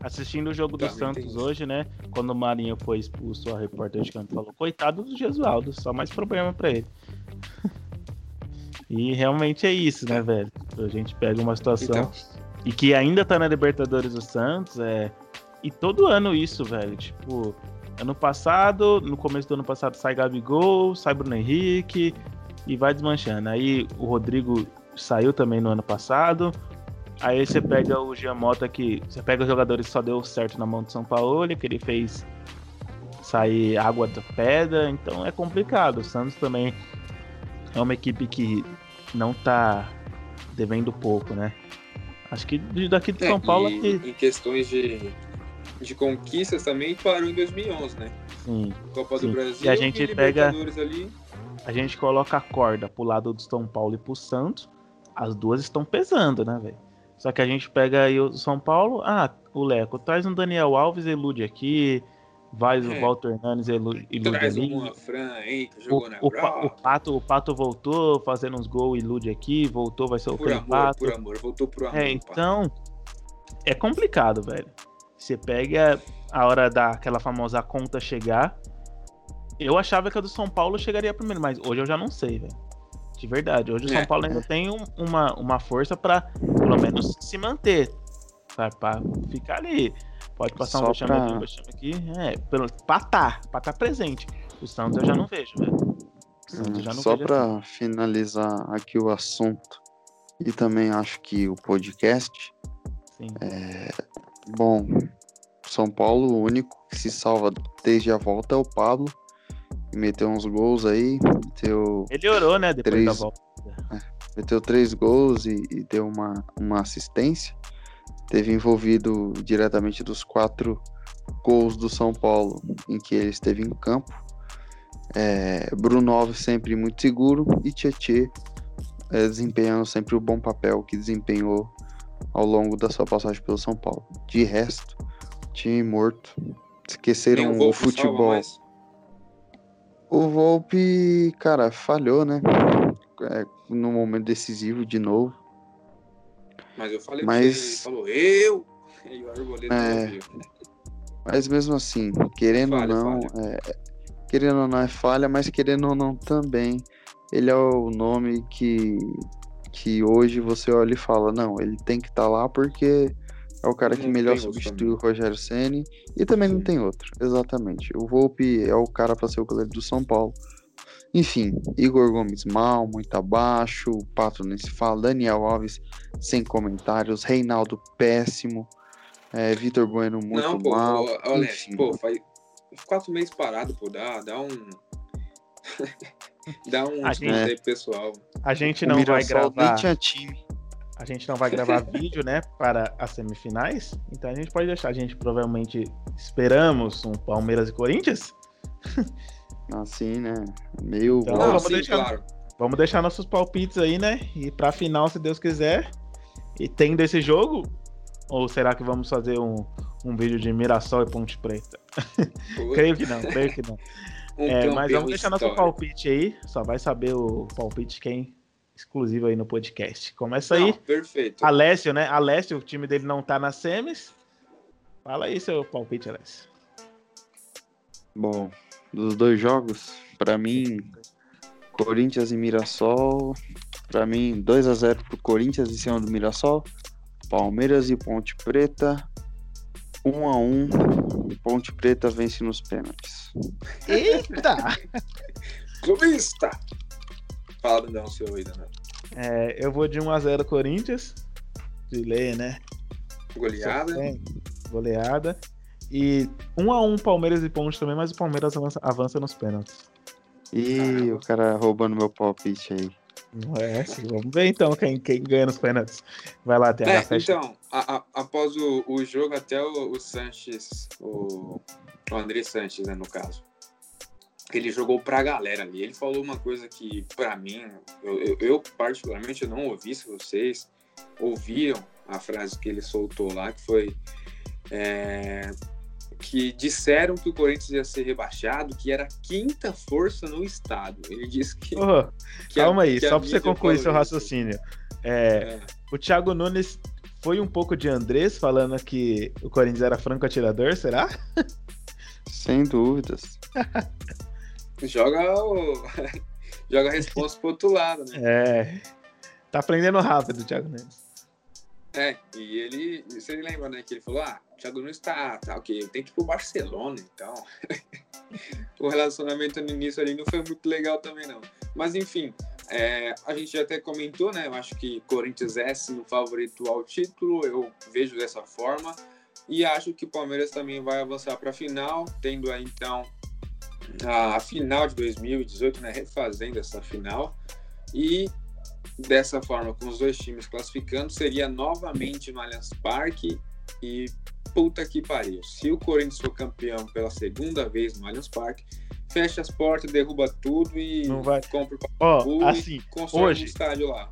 [SPEAKER 3] Assistindo o jogo do Santos hoje, né? Quando o Marinho foi expulso, a repórter de canto falou: coitado do Gesualdo, só mais problema para ele. e realmente é isso, né, velho? A gente pega uma situação então... e que ainda tá na Libertadores do Santos, é. E todo ano isso, velho. Tipo, Ano passado, no começo do ano passado, sai Gabigol, sai Bruno Henrique e vai desmanchando. Aí o Rodrigo saiu também no ano passado. Aí você pega o Giamota que. Você pega os jogadores que só deu certo na mão do São Paulo, que ele fez sair água da pedra, então é complicado. O Santos também é uma equipe que não tá devendo pouco, né? Acho que daqui de é, São Paulo.
[SPEAKER 1] E, aqui... Em questões de, de conquistas também parou em 2011, né?
[SPEAKER 3] Sim.
[SPEAKER 1] Copa
[SPEAKER 3] sim.
[SPEAKER 1] do Brasil
[SPEAKER 3] e a gente e pega ali. A gente coloca a corda pro lado do São Paulo e pro Santos. As duas estão pesando, né, velho? Só que a gente pega aí o São Paulo, ah, o Leco traz um Daniel Alves elude aqui, vai é. o Walter Hernandes elude,
[SPEAKER 1] traz
[SPEAKER 3] ali.
[SPEAKER 1] Um Fran, hein, jogou o,
[SPEAKER 3] na o, o, Pato, o Pato voltou fazendo uns gols, ilude aqui, voltou, vai ser o amor, Pato.
[SPEAKER 1] Por amor, voltou por amor.
[SPEAKER 3] É, então é complicado, velho. Você pega a hora daquela famosa conta chegar. Eu achava que a do São Paulo chegaria primeiro, mas hoje eu já não sei, velho. De verdade. Hoje o São é. Paulo ainda tem um, uma, uma força para pelo menos se manter. Pra, pra ficar ali. Pode passar Só um vexame pra... aqui, um vexame aqui. É, pelo, pra estar, tá, pra estar tá presente. O Santos eu já não vejo, velho.
[SPEAKER 2] Hum, Só para assim. finalizar aqui o assunto e também acho que o podcast.
[SPEAKER 3] Sim.
[SPEAKER 2] É, Bom, São Paulo, o único que se salva desde a volta é o Pablo. Meteu uns gols aí. Meteu
[SPEAKER 3] Melhorou, né? Depois três, da volta.
[SPEAKER 2] É, meteu três gols e, e, deu uma, uma assistência. Teve envolvido diretamente dos quatro gols do São Paulo em que ele esteve em campo. É, Bruno Alves sempre muito seguro e Tietê é, desempenhando sempre o bom papel que desempenhou ao longo da sua passagem pelo São Paulo. De resto, time morto. Esqueceram o, o futebol. O Volpe, cara, falhou, né? É, no momento decisivo de novo.
[SPEAKER 1] Mas eu falei Mas... falou, eu! E o
[SPEAKER 2] Arboleda é... Mas mesmo assim, querendo falha, ou não. É... querendo ou não é falha, mas querendo ou não também, ele é o nome que, que hoje você olha e fala, não, ele tem que estar tá lá porque é o cara que não melhor substitui o Rogério Ceni e também Sim. não tem outro. Exatamente. O Volpe é o cara para ser o goleiro do São Paulo. Enfim, Igor Gomes mal, muito abaixo, o Pato nem se fala, Daniel Alves sem comentários, Reinaldo péssimo, é, Vitor Bueno muito não, pô, mal.
[SPEAKER 1] Pô, olha, pô, faz quatro meses parado, pô, dá, dá um. Dá um a gente, pessoal.
[SPEAKER 3] A gente não vai gravar. Nem tinha time a gente não vai gravar vídeo, né, para as semifinais. Então a gente pode deixar. A gente provavelmente esperamos um Palmeiras e Corinthians.
[SPEAKER 2] Assim, né? Meio.
[SPEAKER 3] Então, vamos, sim, deixar, claro. vamos deixar nossos palpites aí, né? E para a final, se Deus quiser. E tendo esse jogo, ou será que vamos fazer um, um vídeo de Mirassol e Ponte Preta? creio que não, creio que não. Um é, mas vamos deixar histórico. nosso palpite aí. Só vai saber o palpite quem exclusivo aí no podcast. Começa aí. Não,
[SPEAKER 1] perfeito.
[SPEAKER 3] Alessio, né? Alessio, o time dele não tá na semis. Fala aí seu palpite, Alessio.
[SPEAKER 2] Bom, dos dois jogos, para mim, Corinthians e Mirassol. Para mim, 2 a 0 pro Corinthians em cima do Mirassol. Palmeiras e Ponte Preta. 1 a 1 Ponte Preta vence nos pênaltis.
[SPEAKER 3] Eita!
[SPEAKER 1] Clubista! Fala, Dandão, seu aí, Dandão.
[SPEAKER 3] É, eu vou de 1x0 Corinthians. De lei, né?
[SPEAKER 1] Goleada.
[SPEAKER 3] Goleada. E 1x1 Palmeiras e Ponte também, mas o Palmeiras avança, avança nos pênaltis.
[SPEAKER 2] Ih, o cara roubando meu palpite aí.
[SPEAKER 3] É. Vamos ver então quem, quem ganha nos pênaltis. Vai lá, TH,
[SPEAKER 1] é. Então, a, a, após o, o jogo, até o, o Sanches, o, o André Sanches, né, no caso, ele jogou pra galera ali. Ele falou uma coisa que, para mim, eu, eu, eu, particularmente não ouvi, se vocês ouviram a frase que ele soltou lá, que foi é, que disseram que o Corinthians ia ser rebaixado, que era quinta força no estado. Ele disse que.
[SPEAKER 3] Oh, que calma a, aí, só para você concluir seu raciocínio. É, é. O Thiago Nunes foi um pouco de Andrés falando que o Corinthians era franco atirador, será?
[SPEAKER 2] Sem dúvidas.
[SPEAKER 1] joga o. joga a resposta pro outro lado, né?
[SPEAKER 3] É. Tá aprendendo rápido, Thiago Nunes.
[SPEAKER 1] É, e ele. Você lembra, né? Que ele falou: ah, o Thiago Nunes tá, tá ok, tem que ir pro Barcelona, então. o relacionamento no início ali não foi muito legal também, não. Mas enfim, é, a gente já até comentou, né? Eu acho que Corinthians é sim o favorito ao título, eu vejo dessa forma. E acho que o Palmeiras também vai avançar para a final, tendo aí então a final de 2018, né, refazendo essa final. E dessa forma, com os dois times classificando, seria novamente no Allianz Parque e puta que pariu. Se o Corinthians for campeão pela segunda vez no Allianz Parque, fecha as portas, derruba tudo e
[SPEAKER 3] Não vai...
[SPEAKER 1] compra
[SPEAKER 3] o oh, assim, e
[SPEAKER 1] hoje, um estádio lá.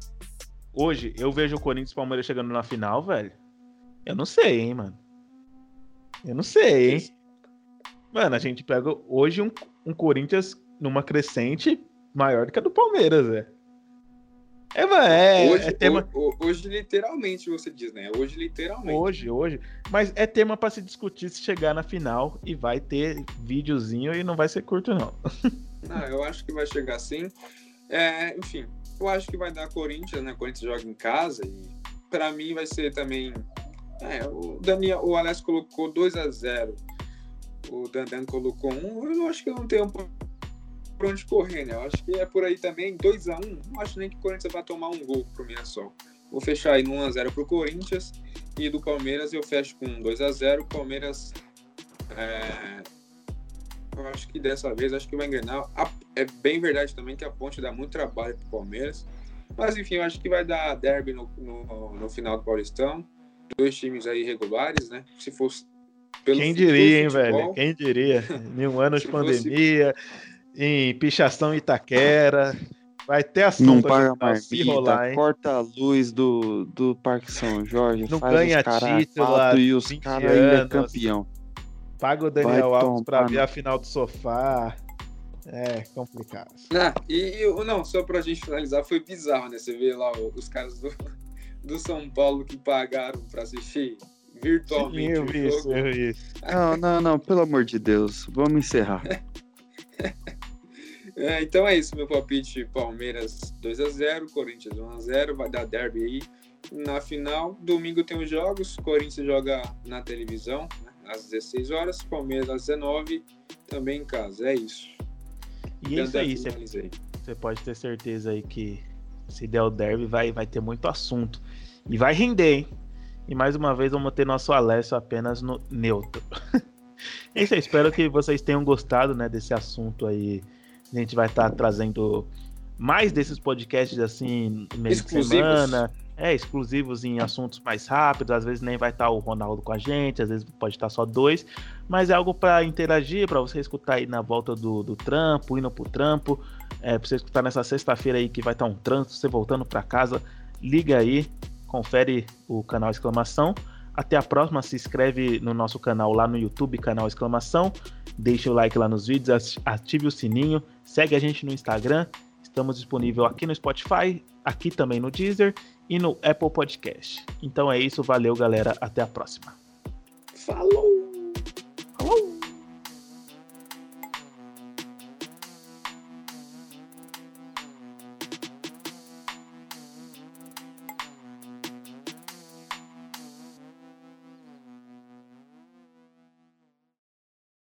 [SPEAKER 3] Hoje, eu vejo o Corinthians e o Palmeiras chegando na final, velho. Eu não sei, hein, mano. Eu não sei, hein. Mano, a gente pega hoje um, um Corinthians numa crescente maior do que a do Palmeiras, velho. É, é,
[SPEAKER 1] hoje,
[SPEAKER 3] é tema...
[SPEAKER 1] hoje, hoje, literalmente, você diz, né? Hoje, literalmente.
[SPEAKER 3] Hoje, hoje. Mas é tema para se discutir se chegar na final e vai ter videozinho e não vai ser curto, não.
[SPEAKER 1] Não, eu acho que vai chegar sim. É, enfim, eu acho que vai dar Corinthians, né? Corinthians joga em casa e para mim vai ser também. É, o Daniel, o Alex colocou 2 a 0 o Dandan colocou um, eu acho que não tem um por onde correr, né? Eu acho que é por aí também, 2 a 1 um, não acho nem que o Corinthians vai tomar um gol pro Mirassol. Vou fechar aí no 1x0 pro Corinthians e do Palmeiras eu fecho com 2x0. O Palmeiras é... eu acho que dessa vez acho que vai enganar. É bem verdade também que a ponte dá muito trabalho pro Palmeiras. Mas enfim, eu acho que vai dar derby no, no, no final do Paulistão. Dois times aí regulares, né? Se fosse pelo
[SPEAKER 3] Quem diria, hein, velho? Quem diria? Em um ano de pandemia, fosse... em pichação Itaquera. Vai ter assunto
[SPEAKER 2] não paga marmita, rolar, hein? corta a luz do, do Parque São Jorge,
[SPEAKER 3] não ganha título
[SPEAKER 2] e os caras ainda é campeão.
[SPEAKER 3] Paga o Daniel Vai Alves pra ver a final do sofá. É complicado.
[SPEAKER 1] Ah, e, e não, só pra gente finalizar, foi bizarro, né? Você vê lá os caras do, do São Paulo que pagaram pra assistir virtualmente. Sim,
[SPEAKER 2] eu vi isso, eu vi isso. Não, não, não, pelo amor de Deus, vamos encerrar.
[SPEAKER 1] é, então é isso, meu palpite: Palmeiras 2x0, Corinthians 1x0, vai dar derby aí. Na final, domingo tem os jogos, Corinthians joga na televisão, né, às 16 horas, Palmeiras às 19 também em casa. É isso.
[SPEAKER 3] E é isso aí, você pode ter certeza aí que se der o derby vai, vai ter muito assunto. E vai render, hein? E mais uma vez vamos ter nosso Alessio apenas no neutro. é isso aí, espero que vocês tenham gostado né, desse assunto aí. A gente vai estar tá trazendo mais desses podcasts assim meio de semana. É, exclusivos em assuntos mais rápidos, às vezes nem vai estar o Ronaldo com a gente, às vezes pode estar só dois, mas é algo para interagir, para você escutar aí na volta do, do trampo, indo pro trampo, é, para você escutar nessa sexta-feira aí que vai estar um trânsito, você voltando para casa, liga aí, confere o canal Exclamação. Até a próxima, se inscreve no nosso canal lá no YouTube, canal Exclamação, deixa o like lá nos vídeos, ative o sininho, segue a gente no Instagram, estamos disponível aqui no Spotify, aqui também no Deezer e no Apple Podcast. Então é isso, valeu galera, até a próxima.
[SPEAKER 1] Falou!